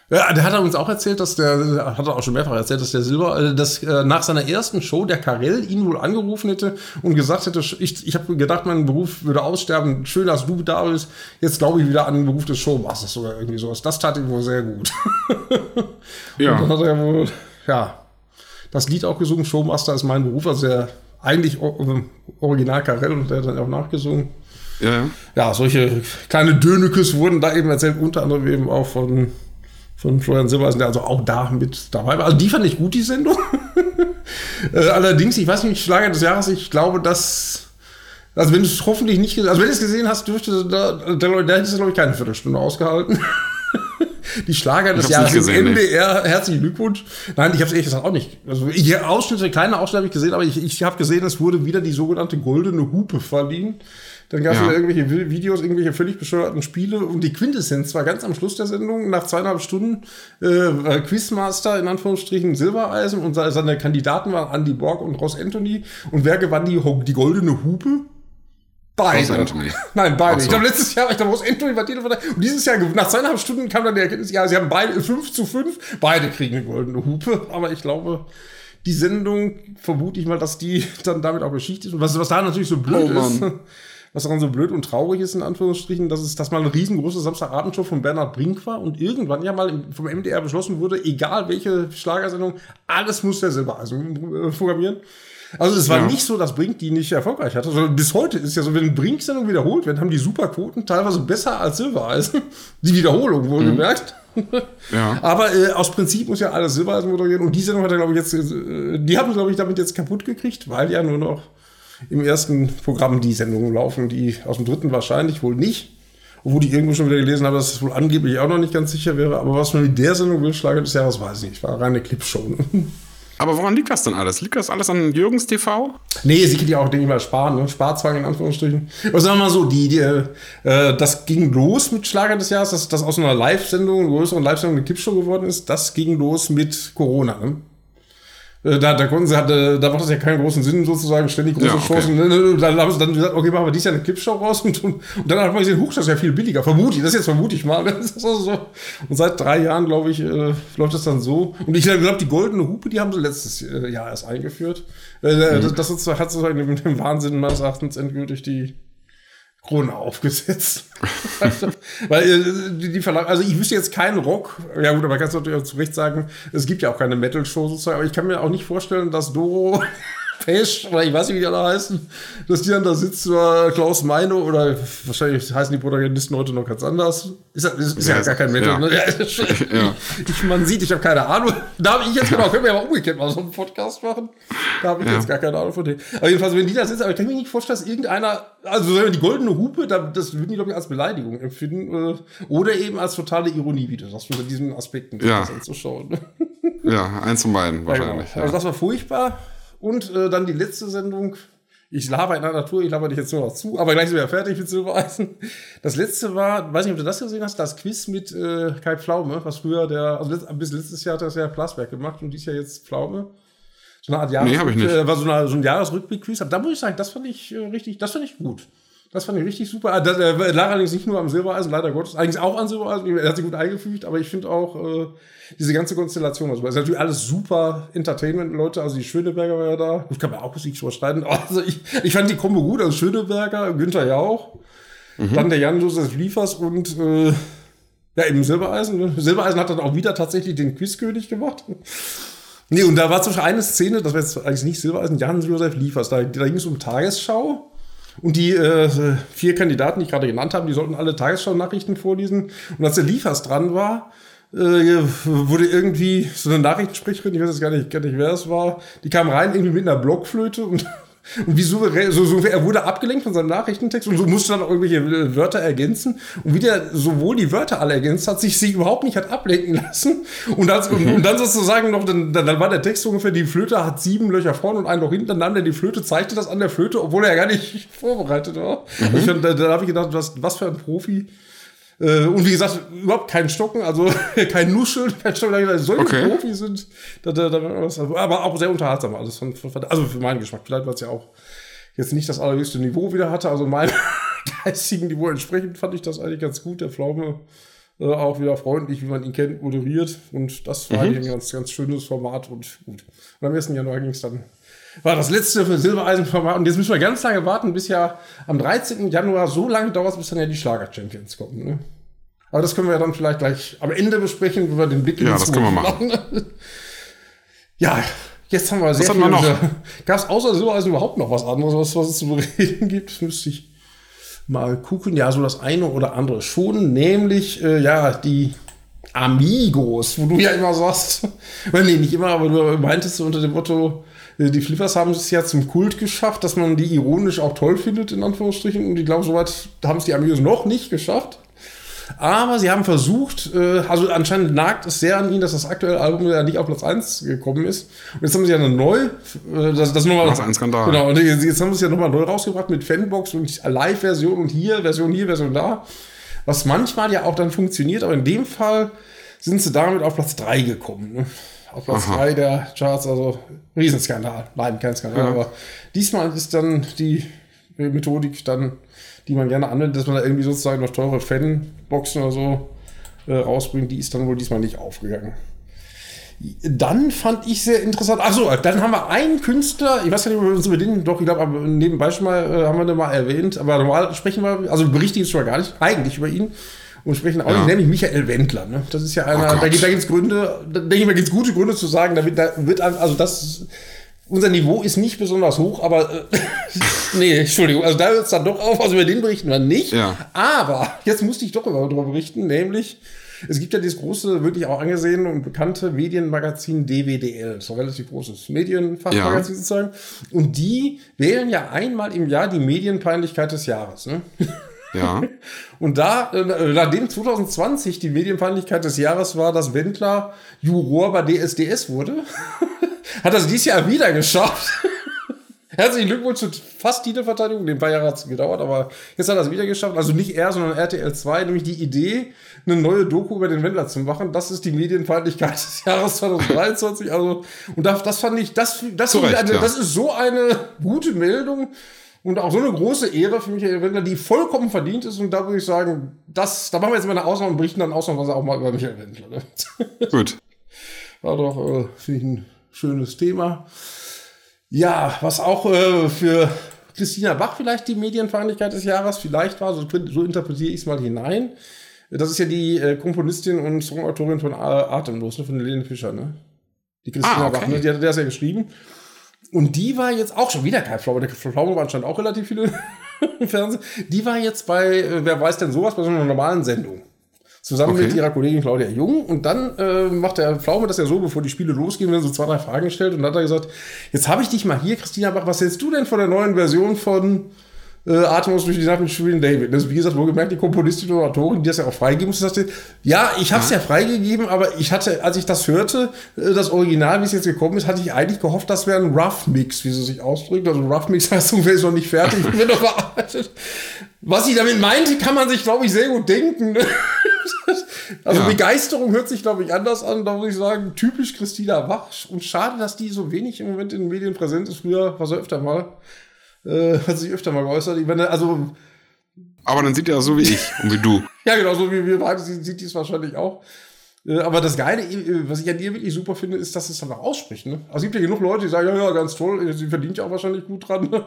Ja, der hat er uns auch erzählt, dass der, hat er auch schon mehrfach erzählt, dass der Silber, äh, dass äh, nach seiner ersten Show der Karel ihn wohl angerufen hätte und gesagt hätte, ich, ich habe gedacht, mein Beruf würde aussterben. Schön, dass du da bist. Jetzt glaube ich wieder an den Beruf des Showmasters oder irgendwie sowas. Das tat ihm wohl sehr gut. ja. Und dann hat er wohl, ja, das Lied auch gesungen. Showmaster ist mein Beruf, also der eigentlich Original Karel und der hat dann auch nachgesungen. Ja. Ja, solche kleine Dönekes wurden da eben erzählt, unter anderem eben auch von von Florian Silbereisen, der also auch da mit dabei war. Also die fand ich gut, die Sendung. äh, allerdings, ich weiß nicht, Schlager des Jahres, ich glaube, dass, also wenn du es hoffentlich nicht, also wenn du es gesehen hast, dürfte da, der, der hätte es, glaube ich, keine Viertelstunde ausgehalten. die Schlager des Jahres gesehen, im. Nee. Herzlichen Glückwunsch. Nein, ich habe es ehrlich gesagt auch nicht. Also ich, Ausschnitte, kleine Ausschnitte habe ich gesehen, aber ich, ich habe gesehen, es wurde wieder die sogenannte goldene Hupe verliehen. Dann gab es ja. irgendwelche Videos, irgendwelche völlig bescheuerten Spiele und die Quintessenz war ganz am Schluss der Sendung, nach zweieinhalb Stunden, äh, Quizmaster in Anführungsstrichen Silbereisen und seine Kandidaten waren Andy Borg und Ross Anthony. Und wer gewann die, die goldene Hupe? Beide. Ross Anthony. Nein, beide. So. Ich glaube, letztes Jahr, ich glaube, Ross Anthony war Titelverteidiger. Und dieses Jahr, nach zweieinhalb Stunden kam dann die Erkenntnis, ja, sie haben beide 5 zu 5. Beide kriegen eine goldene Hupe. Aber ich glaube, die Sendung, vermute ich mal, dass die dann damit auch Geschichte ist. Und was, was da natürlich so blöd oh, ist, was daran so blöd und traurig ist, in Anführungsstrichen, dass es das mal eine riesengroße Samstagabendshow von Bernhard Brink war und irgendwann ja mal vom MDR beschlossen wurde, egal welche Schlagersendung, alles muss der Silbereisen äh, programmieren. Also es war ja. nicht so, dass Brink die nicht erfolgreich hatte, sondern bis heute ist ja so, wenn Brink-Sendung wiederholt wird, haben die Superquoten teilweise besser als Silbereisen. Die Wiederholung wohlgemerkt. Mhm. Ja. Aber äh, aus Prinzip muss ja alles Silbereisen moderieren und die Sendung hat er, glaube ich, jetzt, äh, die haben, glaube ich, damit jetzt kaputt gekriegt, weil ja nur noch im ersten Programm die Sendungen laufen, die aus dem dritten wahrscheinlich wohl nicht. Obwohl ich irgendwo schon wieder gelesen habe, dass es wohl angeblich auch noch nicht ganz sicher wäre. Aber was man mit der Sendung will, Schlager des Jahres, weiß ich nicht. War reine Clipshow. Aber woran liegt das denn alles? Liegt das alles an Jürgens TV? Nee, sie kann ja auch, denke ich mal, sparen, ne? Sparzwang in Anführungsstrichen. Aber sagen wir mal so, die, die äh, das ging los mit Schlager des Jahres, dass das aus einer Live-Sendung, einer größeren Live-Sendung eine Clipshow geworden ist. Das ging los mit Corona. Ne? Äh, da, da konnten sie, hatte, da macht das ja keinen großen Sinn, sozusagen, ständig große ja, okay. Chancen. Ne, ne, ne, dann haben sie dann gesagt, okay, machen wir dies Jahr eine Clipshow raus und, und, und dann hat man gesehen, huch, das ist ja viel billiger. Vermute ich, das jetzt vermute ich mal. Also so. Und seit drei Jahren, glaube ich, äh, läuft das dann so. Und ich glaube, die goldene Hupe, die haben sie letztes äh, Jahr erst eingeführt. Äh, mhm. Das, das ist, hat sozusagen mit dem Wahnsinn meines Erachtens endgültig die, Krone aufgesetzt. Weil äh, die, die Verlag, also ich wüsste jetzt keinen Rock, ja gut, aber kannst du natürlich auch zu Recht sagen, es gibt ja auch keine Metal-Show sozusagen, aber ich kann mir auch nicht vorstellen, dass Doro Pesch, oder ich weiß nicht, wie die alle heißen, dass die dann da sitzt, oder Klaus Meino, oder wahrscheinlich heißen die Protagonisten heute noch ganz anders. Ist, ist, ist ja, ja, gar kein Metal, ja. ne? Ja. Ich, man sieht, ich habe keine Ahnung. Da habe ich jetzt genau, können wir ja mal umgekehrt mal so einen Podcast machen. Da habe ich jetzt gar keine Ahnung von denen. Aber jedenfalls, wenn die da sitzen, aber ich kann mir nicht vorstellen, dass irgendeiner, also die goldene Hupe, das würden die, glaube ich, als Beleidigung empfinden, äh, oder eben als totale Ironie, wie du sagst, unter diesen Aspekten ja. das anzuschauen. Ja, eins von beiden genau. wahrscheinlich. Also das war furchtbar. Und äh, dann die letzte Sendung. Ich laber in der Natur, ich laber dich jetzt nur noch zu, aber gleich sind wir fertig mit Silbereisen. Das letzte war, weiß nicht, ob du das gesehen hast, das Quiz mit äh, Kai Pflaume, was früher der, also letzt, bis letztes Jahr hat das ja Plasberg gemacht und dies Jahr jetzt Pflaume. So eine Art Jahres nee, hab ich nicht. Äh, war so, eine, so ein Jahresrückblick-Quiz. Aber da muss ich sagen, das fand ich äh, richtig, das fand ich gut. Das fand ich richtig super. Ah, das, äh, lag allerdings nicht nur am Silbereisen, leider Gottes. Eigentlich auch an Silbereisen. Er hat sich gut eingefügt, aber ich finde auch äh, diese ganze Konstellation super. Es ist natürlich alles super Entertainment-Leute. Also die Schöneberger war ja da. Ich kann mir auch Musik überschreiten. Also ich, ich fand die Kombo gut. Also Schöneberger, Günther Jauch. Mhm. Dann der Jan-Josef Liefers und äh, ja, eben Silbereisen. Ne? Silbereisen hat dann auch wieder tatsächlich den Quizkönig gemacht. Nee, und da war zum Beispiel eine Szene, das war jetzt eigentlich nicht Silbereisen, Jan-Josef Liefers. Da, da ging es um Tagesschau. Und die äh, vier Kandidaten, die ich gerade genannt habe, die sollten alle Tagesschau-Nachrichten vorlesen. Und als der Liefers dran war, äh, wurde irgendwie so eine Nachrichtensprecherin, ich weiß jetzt gar nicht, gar nicht, wer es war, die kam rein irgendwie mit einer Blockflöte und und wie souverän, so, so, er wurde abgelenkt von seinem Nachrichtentext und so musste dann auch irgendwelche äh, Wörter ergänzen. Und wie der sowohl die Wörter alle ergänzt hat, sich sie überhaupt nicht hat ablenken lassen. Und, das, und, und, dann sozusagen noch, dann, dann war der Text ungefähr, die Flöte hat sieben Löcher vorne und ein Loch hinten. Dann nahm er die Flöte, zeigte das an der Flöte, obwohl er ja gar nicht vorbereitet war. Mhm. Also ich, da, da habe ich gedacht, was, was für ein Profi. Äh, und wie gesagt, überhaupt kein Stocken, also kein Nuscheln, kein Stocken. Solche okay. Profis sind, da, da, da, aber auch sehr unterhaltsam alles. Von, von, also für meinen Geschmack. Vielleicht war es ja auch jetzt nicht das allerhöchste Niveau wieder hatte. Also meinem geistigen Niveau entsprechend fand ich das eigentlich ganz gut. Der Pflaume Äh, auch wieder freundlich, wie man ihn kennt, moderiert. Und das war mhm. ein ganz, ganz schönes Format und gut. Und am 1. Januar ging es dann war das letzte für Silbereisenformat. Und jetzt müssen wir ganz lange warten, bis ja am 13. Januar so lange dauert, bis dann ja die Schlager-Champions kommen. Ne? Aber das können wir dann vielleicht gleich am Ende besprechen, wenn wir den Blick in Ja, das können wir machen. ja, jetzt haben wir sehr was viel. noch? Gab es außer Silbereisen überhaupt noch was anderes, was, was es zu bereden gibt? Müsste ich mal gucken. Ja, so das eine oder andere schon. Nämlich, äh, ja, die Amigos, wo du ja immer sagst, nee, nicht immer, aber du meintest unter dem Motto, die Flippers haben es ja zum Kult geschafft, dass man die ironisch auch toll findet, in Anführungsstrichen. Und ich glaube, soweit haben es die Amigos noch nicht geschafft. Aber sie haben versucht, äh, also anscheinend nagt es sehr an ihnen, dass das aktuelle Album ja nicht auf Platz 1 gekommen ist. Und jetzt haben sie ja eine neu, äh, das, das nochmal. Das ist ein Skandal. Genau, und jetzt haben sie es ja nochmal neu rausgebracht mit Fanbox und Live-Version und hier, Version hier, Version da. Was manchmal ja auch dann funktioniert, aber in dem Fall sind sie damit auf Platz 3 gekommen. Ne? Auf Platz 3 der Charts, also Riesenskandal. Nein, kein Skandal, ja. aber diesmal ist dann die Methodik dann die man gerne anwendet, dass man da irgendwie sozusagen noch teure Fanboxen oder so äh, rausbringt, die ist dann wohl diesmal nicht aufgegangen. Dann fand ich sehr interessant. Achso, dann haben wir einen Künstler, ich weiß gar nicht, ob wir uns über den, doch, ich glaube, nebenbei schon mal äh, haben wir den mal erwähnt, aber normal sprechen wir, also berichten jetzt schon mal gar nicht, eigentlich über ihn und sprechen auch ja. nicht, nämlich Michael Wendler. Ne? Das ist ja einer, oh da gibt es Gründe, da denke ich mal, gibt es gute Gründe zu sagen, da wird, da wird also das unser Niveau ist nicht besonders hoch, aber äh, nee, Entschuldigung, also da hört es dann doch auf, also über den berichten wir nicht. Ja. Aber jetzt musste ich doch darüber berichten, nämlich es gibt ja dieses große, wirklich auch angesehene und bekannte Medienmagazin DWDL, ein relativ großes Medienfachmagazin ja. sozusagen. Und die wählen ja einmal im Jahr die Medienpeinlichkeit des Jahres. Ne? Ja. Und da, äh, nachdem 2020 die Medienpeinlichkeit des Jahres war, dass Wendler Juror bei DSDS wurde, hat das dieses Jahr wieder geschafft. Herzlichen Glückwunsch zu fast Titelverteidigung. Den paar Jahre hat es gedauert, aber jetzt hat er es wieder geschafft. Also nicht er, sondern RTL 2, nämlich die Idee, eine neue Doku über den Wendler zu machen. Das ist die Medienfeindlichkeit des Jahres 2023. Also, und das, das fand ich, das, das, Recht, eine, ja. das ist so eine gute Meldung und auch so eine große Ehre für Michael Wendler, die vollkommen verdient ist. Und da würde ich sagen, das, da machen wir jetzt mal eine Ausnahme und berichten dann ausnahmsweise auch mal über Michael Wendler. Ne? Gut. War doch, äh, finde ich, ein schönes Thema. Ja, was auch äh, für Christina Bach vielleicht die Medienfeindlichkeit des Jahres vielleicht war, so, so interpretiere ich es mal hinein. Das ist ja die äh, Komponistin und Songautorin von Atemlos, ne, von Helene Fischer, ne? Die Christina ah, okay. Bach, ne? die hat das ja geschrieben. Und die war jetzt auch schon wieder kein Pflaume. Der Pflaume war anscheinend auch relativ viele im Fernsehen. Die war jetzt bei, äh, wer weiß denn sowas, bei so einer normalen Sendung zusammen okay. mit ihrer Kollegin Claudia Jung. Und dann äh, macht der Pflaume das ja so, bevor die Spiele losgehen, wenn er so zwei, drei Fragen stellt. Und dann hat er gesagt, jetzt habe ich dich mal hier, Christina Bach, was hältst du denn von der neuen Version von äh, Atemlos durch die Nacht mit Julian David. Das ist, wie gesagt, wohlgemerkt, die Komponistin und Autorin, die das ja auch freigegeben muss, sagte, ja, ich habe es ja. ja freigegeben, aber ich hatte, als ich das hörte, äh, das Original, wie es jetzt gekommen ist, hatte ich eigentlich gehofft, das wäre ein Rough Mix, wie sie sich ausdrückt. Also Rough Mix heißt ungefähr, ist noch nicht fertig, wird noch verarbeitet. Was ich damit meinte, kann man sich, glaube ich, sehr gut denken. also ja. Begeisterung hört sich, glaube ich, anders an. Da muss ich sagen, typisch Christina Wach. Und schade, dass die so wenig im Moment in den Medien präsent ist. Früher war sie öfter mal äh, hat sich öfter mal geäußert. Ich meine, also. Aber dann sieht er so wie ich und wie du. ja, genau, so wie wir beide sieht die es wahrscheinlich auch. Äh, aber das Geile, äh, was ich an ihr wirklich super finde, ist, dass es dann auch ausspricht. Ne? Also es gibt ja genug Leute, die sagen, ja, ja, ganz toll, sie verdient ja auch wahrscheinlich gut dran. Ne?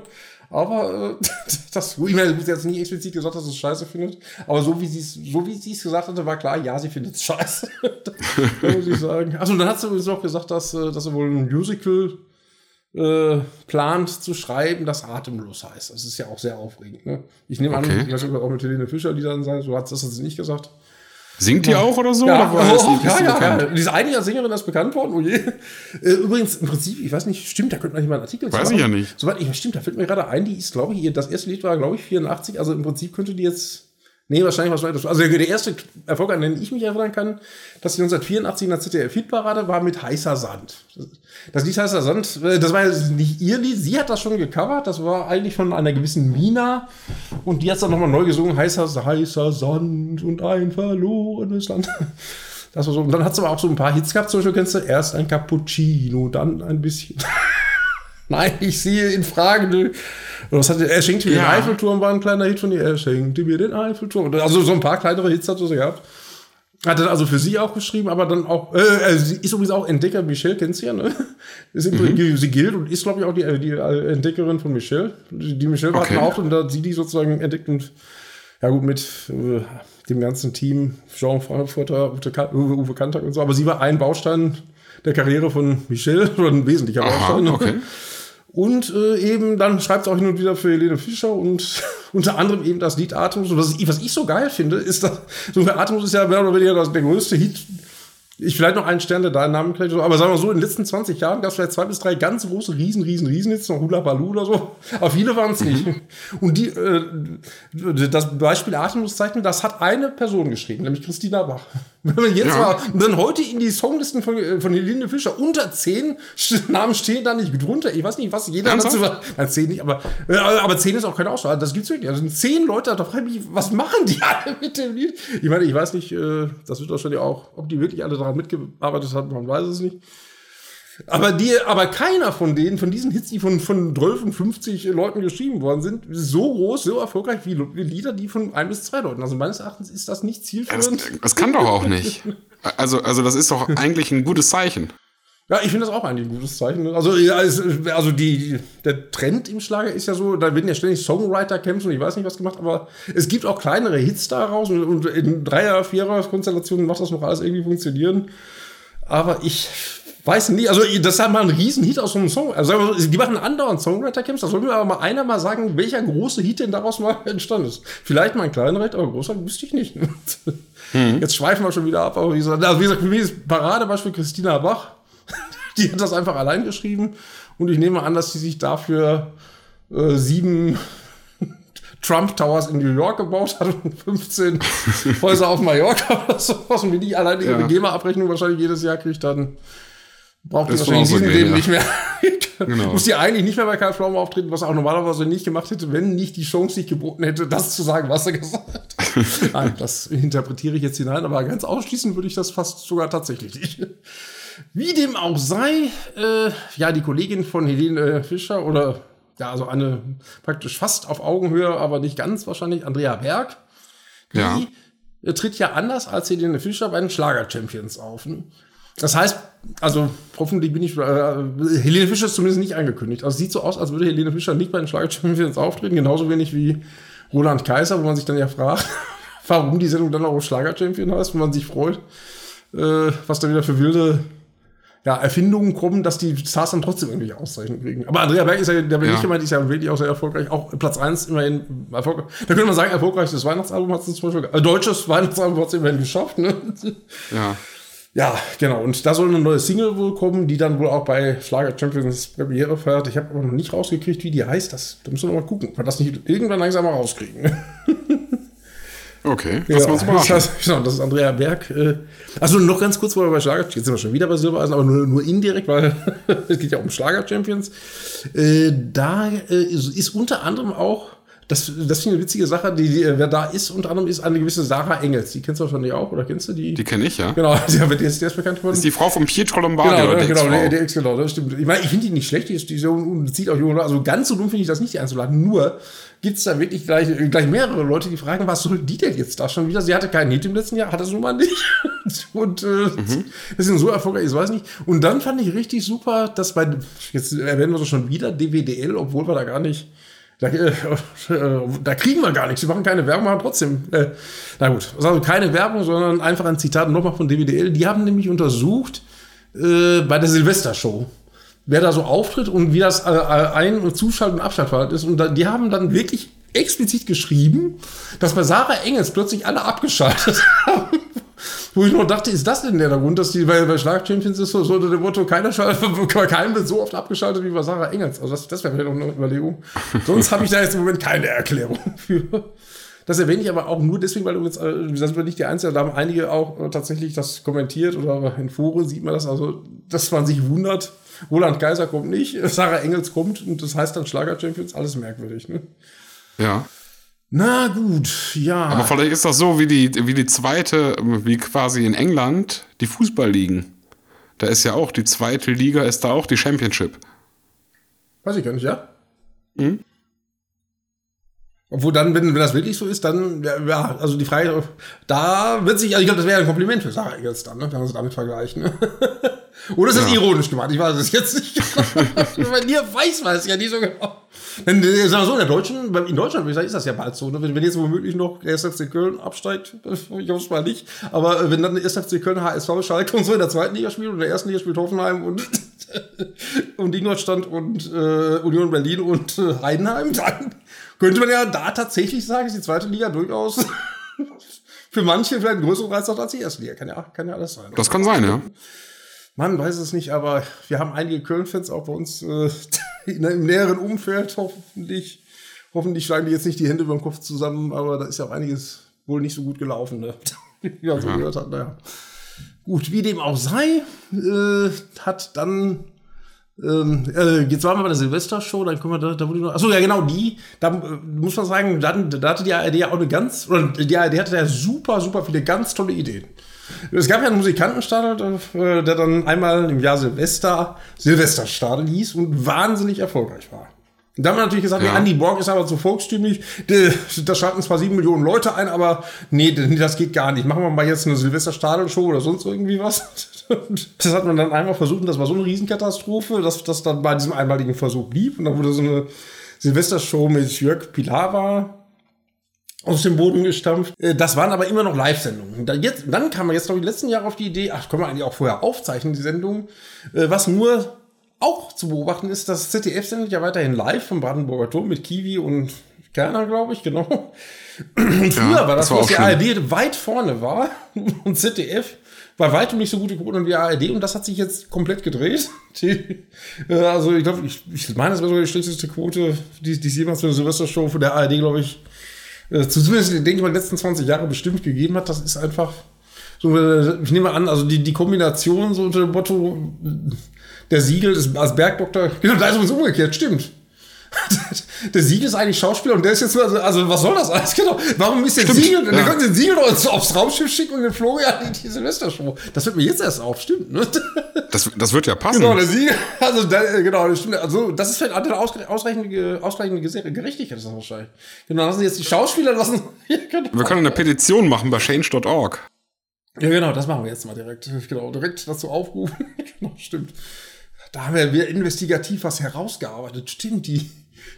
Aber äh, das, ich meine, sie hat nie explizit gesagt, dass sie es scheiße findet. Aber so wie sie es, so wie sie es gesagt hatte, war klar, ja, sie findet es scheiße. da muss ich sagen. Also dann hat sie übrigens auch gesagt, dass, dass sie wohl ein Musical äh, plant zu schreiben, das atemlos heißt. Das ist ja auch sehr aufregend. Ne? Ich nehme okay. an, ich weiß nicht, auch mit Helene Fischer die dann sein, so hat das jetzt nicht gesagt. Singt die auch oder so? Ja, oder oh, ja, ja, ja. Diese eine Sängerin ist bekannt worden. Oh je. Äh, übrigens, im Prinzip, ich weiß nicht, stimmt, da könnte man nicht mal einen Artikel Weiß ich ja nicht. Soweit ich, stimmt, da fällt mir gerade ein, die ist, glaube ich, das erste Lied war, glaube ich, 84. Also im Prinzip könnte die jetzt Nee, wahrscheinlich was weiteres. Also der erste Erfolg, an den ich mich erinnern kann, dass sie 1984 in der ZDF-Hitparade war mit Heißer Sand. Das Lied Heißer Sand, äh, das war nicht ihr Lied, sie hat das schon gecovert, das war eigentlich von einer gewissen Mina und die hat es dann nochmal neu gesungen, Heißer, heißer Sand und ein verlorenes Land. Das war so. Und dann hat sie aber auch so ein paar Hits gehabt, zum Beispiel kennst du erst ein Cappuccino, dann ein bisschen. Nein, ich sehe in Frage. Was hatte, er schenkte mir ja. den Eiffelturm, war ein kleiner Hit von ihr. Er schenkte mir den Eiffelturm. Also so ein paar kleinere Hits hat sie gehabt. Hat er also für sie auch geschrieben, aber dann auch, äh, sie ist übrigens auch Entdecker Michelle, kennt sie ja, ne? Ist mhm. Sie gilt und ist, glaube ich, auch die, die Entdeckerin von Michelle. Die Michelle okay. hat auch und da hat sie die sozusagen entdeckt und ja gut, mit äh, dem ganzen Team, Jean Frankfurter, Uwe, Uwe Kantak und so, aber sie war ein Baustein der Karriere von Michelle, oder ein wesentlicher Baustein. Aha, okay. Und äh, eben dann schreibt es auch hin und wieder für Helene Fischer und unter anderem eben das Lied Atmos. Und was ich, was ich so geil finde, ist, dass so Atmos ist ja mehr oder weniger das, der größte Hit ich vielleicht noch einen Stern, der deinen Namen kriegt, aber sagen wir so, in den letzten 20 Jahren gab es vielleicht zwei bis drei ganz große, riesen, riesen, riesen Hits, noch Hula Balu oder so. Aber viele waren es nicht. Mhm. Und die, äh, das Beispiel Atemloszeichen, das hat eine Person geschrieben, nämlich Christina Bach. Wenn man jetzt ja. mal dann heute in die Songlisten von, äh, von Helene Fischer unter zehn Namen stehen da nicht drunter. Ich weiß nicht, was jeder dazu war. Zehn nicht, aber, äh, aber zehn ist auch keine Auswahl. Das gibt's wirklich. Also sind zehn Leute, da frage ich mich, was machen die alle mit dem Lied? Ich meine, ich weiß nicht, äh, das wird wahrscheinlich auch, ob die wirklich alle daran mitgearbeitet haben, man weiß es nicht. Aber die, aber keiner von denen, von diesen Hits, die von, von 12 und 50 Leuten geschrieben worden sind, so groß, so erfolgreich wie, Lieder, die von ein bis zwei Leuten. Also meines Erachtens ist das nicht zielführend. Das, das kann doch auch nicht. Also, also das ist doch eigentlich ein gutes Zeichen. Ja, ich finde das auch eigentlich ein gutes Zeichen. Also, ja, also die, der Trend im Schlager ist ja so, da werden ja ständig Songwriter kämpfen und ich weiß nicht, was gemacht, aber es gibt auch kleinere Hits daraus und in Dreier-, Vierer-Konstellationen macht das noch alles irgendwie funktionieren. Aber ich Weiß nicht, also das ist halt mal ein Riesenhit aus so einem Song. Also die machen andauernd Songwriter-Camps. Da soll mir aber mal einer mal sagen, welcher große Hit denn daraus mal entstanden ist. Vielleicht mal ein kleiner Hit, aber großer wüsste ich nicht. Mhm. Jetzt schweifen wir schon wieder ab. Aber wie gesagt, also wie gesagt für mich ist Paradebeispiel Christina Bach. Die hat das einfach allein geschrieben. Und ich nehme an, dass sie sich dafür äh, sieben Trump Towers in New York gebaut hat und 15 Häuser auf Mallorca oder sowas. Und wie die alleine ihre ja. GEMA-Abrechnung wahrscheinlich jedes Jahr kriegt, dann braucht das die wahrscheinlich in diesem Leben ja. nicht mehr. genau. Muss die eigentlich nicht mehr bei Karl Pflaume auftreten, was er auch normalerweise nicht gemacht hätte, wenn nicht die Chance sich geboten hätte, das zu sagen, was er gesagt hat. Nein, das interpretiere ich jetzt hinein, aber ganz ausschließen würde ich das fast sogar tatsächlich nicht. Wie dem auch sei, äh, ja, die Kollegin von Helene Fischer oder ja, also eine praktisch fast auf Augenhöhe, aber nicht ganz wahrscheinlich, Andrea Berg, die ja. tritt ja anders als Helene Fischer bei den Schlager-Champions auf. Ne? Das heißt, also hoffentlich bin ich, äh, Helene Fischer ist zumindest nicht angekündigt. Also sieht so aus, als würde Helene Fischer nicht bei den Schlager-Champions auftreten, genauso wenig wie Roland Kaiser, wo man sich dann ja fragt, warum die Sendung dann auch Schlager-Champion heißt, wo man sich freut, äh, was da wieder für wilde ja, Erfindungen kommen, dass die Stars dann trotzdem irgendwie Auszeichnungen kriegen. Aber Andrea Berg ist ja, der bin ja. ich gemeint, ist ja wirklich auch sehr erfolgreich. Auch Platz 1 immerhin erfolgreich. Da könnte man sagen, erfolgreichstes Weihnachtsalbum hat es zum Beispiel, äh, deutsches Weihnachtsalbum hat es immerhin geschafft, ne? Ja. Ja, genau. Und da soll eine neue Single wohl kommen, die dann wohl auch bei Schlager Champions Premiere feiert. Ich habe aber noch nicht rausgekriegt, wie die heißt. Das, da müssen wir noch mal gucken. weil das nicht irgendwann langsam mal rauskriegen. Okay, das ja, das, heißt, genau, das ist Andrea Berg. Äh, also noch ganz kurz, wo wir bei Schlager, jetzt sind wir schon wieder bei Silbereisen, aber nur, nur indirekt, weil es geht ja um Schlager-Champions. Äh, da äh, ist unter anderem auch das, das finde ich eine witzige Sache. Die, die, wer da ist, unter anderem ist eine gewisse Sarah Engels. Die kennst du wahrscheinlich auch, oder kennst du die? Die kenne ich, ja. Genau, die, die, ist, die ist bekannt worden. Das ist die Frau von Pietro Lombardi, genau, oder? Genau, der, der Ex, genau, das stimmt. Ich meine, ich finde die nicht schlecht, die, ist, die so, zieht auch junge Also ganz so dumm finde ich das nicht, die einzuladen. Nur gibt es da wirklich gleich, gleich mehrere Leute, die fragen, was soll die denn jetzt da schon wieder? Sie hatte keinen Hit im letzten Jahr, hat das nun mal nicht. Und äh, mhm. das sind so erfolgreich, ich weiß nicht. Und dann fand ich richtig super, dass bei, jetzt erwähnen wir so schon wieder DWDL, obwohl wir da gar nicht da, äh, da, kriegen wir gar nichts. Sie machen keine Werbung, aber trotzdem. Äh, na gut, also keine Werbung, sondern einfach ein Zitat nochmal von DWDL. Die haben nämlich untersucht äh, bei der Silvestershow, wer da so auftritt und wie das äh, Ein- und Zuschalt- und Abschaltverhalten ist. Und da, die haben dann wirklich explizit geschrieben, dass bei Sarah Engels plötzlich alle abgeschaltet haben. Wo ich noch dachte, ist das denn der Grund, dass die bei, bei Schlag-Champions ist so, so der Motto, keiner bei keinem wird so oft abgeschaltet wie bei Sarah Engels. Also das, das wäre vielleicht noch eine Überlegung. Sonst habe ich da jetzt im Moment keine Erklärung für. Das erwähne ich aber auch nur deswegen, weil du jetzt, äh, das sind wir nicht die Einzige, da haben einige auch äh, tatsächlich das kommentiert oder in Foren sieht man das, also, dass man sich wundert. Roland Geiser kommt nicht, Sarah Engels kommt und das heißt dann Schlager-Champions, alles merkwürdig, ne? Ja. Na gut, ja. Aber vielleicht ist das so wie die, wie die zweite, wie quasi in England, die Fußballligen. Da ist ja auch die zweite Liga, ist da auch die Championship. Weiß ich gar nicht, ja? Hm? Obwohl dann, wenn, wenn das wirklich so ist, dann, ja, also die Frage, da wird sich, also ich glaube, das wäre ein Kompliment für Sarah jetzt dann, ne, wenn man es damit vergleicht. Oder ist das Ja. ironisch gemacht? Ich weiß es jetzt nicht. Bei dir weiß man es ja nicht so genau. Wenn, äh, sagen wir so, in der Deutschen, in Deutschland würde ich sagen, ist das ja bald so. Ne? Wenn, wenn jetzt womöglich noch der SFC Köln absteigt, ich hoffe es mal nicht, aber äh, wenn dann der SFC Köln, HSV, Schalke und so in der zweiten Liga spielt und in der ersten Liga spielt Hoffenheim und, und Ingolstadt und äh, Union Berlin und äh, Heidenheim, dann könnte man ja da tatsächlich sagen, ist die zweite Liga durchaus für manche vielleicht ein größerer Reiz als die erste Liga. Kann ja, kann ja alles sein. Das kann sein, ja. Man weiß es nicht, aber wir haben einige Köln-Fans auch bei uns äh, in, im näheren Umfeld. Hoffentlich, hoffentlich schlagen die jetzt nicht die Hände über den Kopf zusammen, aber da ist ja auch einiges wohl nicht so gut gelaufen, ne? wie man so gehört hat. Naja. Gut, wie dem auch sei, äh, hat dann ähm, äh, jetzt waren wir bei der Silvestershow, dann können wir da, da wurde noch, achso, ja genau, die, da äh, muss man sagen, dann, da hatte die ARD ja auch eine ganz, oder die ARD hatte ja super, super viele ganz tolle Ideen. Es gab ja einen Musikantenstadel, äh, der dann einmal im Jahr Silvester Silvesterstadel hieß und wahnsinnig erfolgreich war. Und da haben wir natürlich gesagt, Ja. nee, Andy Borg ist aber zu volkstümlich, da schalten zwar sieben Millionen Leute ein, aber nee, das geht gar nicht. Machen wir mal jetzt eine Silvesterstadel-Show oder sonst irgendwie was. Das hat man dann einmal versucht und das war so eine Riesenkatastrophe, dass das dann bei diesem einmaligen Versuch blieb. Und dann wurde so eine Silvestershow mit Jörg Pilawa aus dem Boden gestampft. Äh, Das waren aber immer noch Live-Sendungen. Da jetzt- Dann kam man jetzt noch die letzten Jahre auf die Idee, ach, können wir eigentlich auch vorher aufzeichnen, die Sendung. Äh, Was nur auch zu beobachten ist, das ZDF sendet ja weiterhin live vom Brandenburger Turm mit Kiwi und Kerner, glaube ich, genau. Und früher Ja, war das, das was die. ARD weit vorne war und ZDF war weitem nicht so gute Quoten wie ARD und das hat sich jetzt komplett gedreht. Die, äh, also ich glaube, ich, ich meine, das wäre sogar die schlechteste Quote, die, die es jemals für eine Silvestershow von der ARD, glaube ich, äh, zumindest denke ich mal, letzten 20 Jahre bestimmt gegeben hat. Das ist einfach so, äh, ich nehme an, also die, die Kombination so unter dem Motto, äh, der Siegel ist als Bergdoktor, genau, da ist übrigens umgekehrt, stimmt. Der Siegel ist eigentlich Schauspieler und der ist jetzt, also, also was soll das alles? Genau. Warum ist der Stimmt, Siegel? ja. Dann können sie den Siegel ins- aufs Raumschiff schicken und den Florian in die Silvestershow. Das wird mir jetzt erst auf, stimmt, ne? Das, das wird ja passen. Genau, der Siegel, also da, äh, genau, das stimmt. Also das ist vielleicht eine ausge- ausreichende, ausreichende Gerechtigkeit, ist das wahrscheinlich. Genau, lassen jetzt die Schauspieler lassen. Ja, genau. Wir können eine Petition machen bei change.org. Ja, genau, das machen wir jetzt mal direkt. Genau, direkt dazu aufrufen. genau, stimmt. Da haben wir, investigativ was herausgearbeitet. Stimmt, die,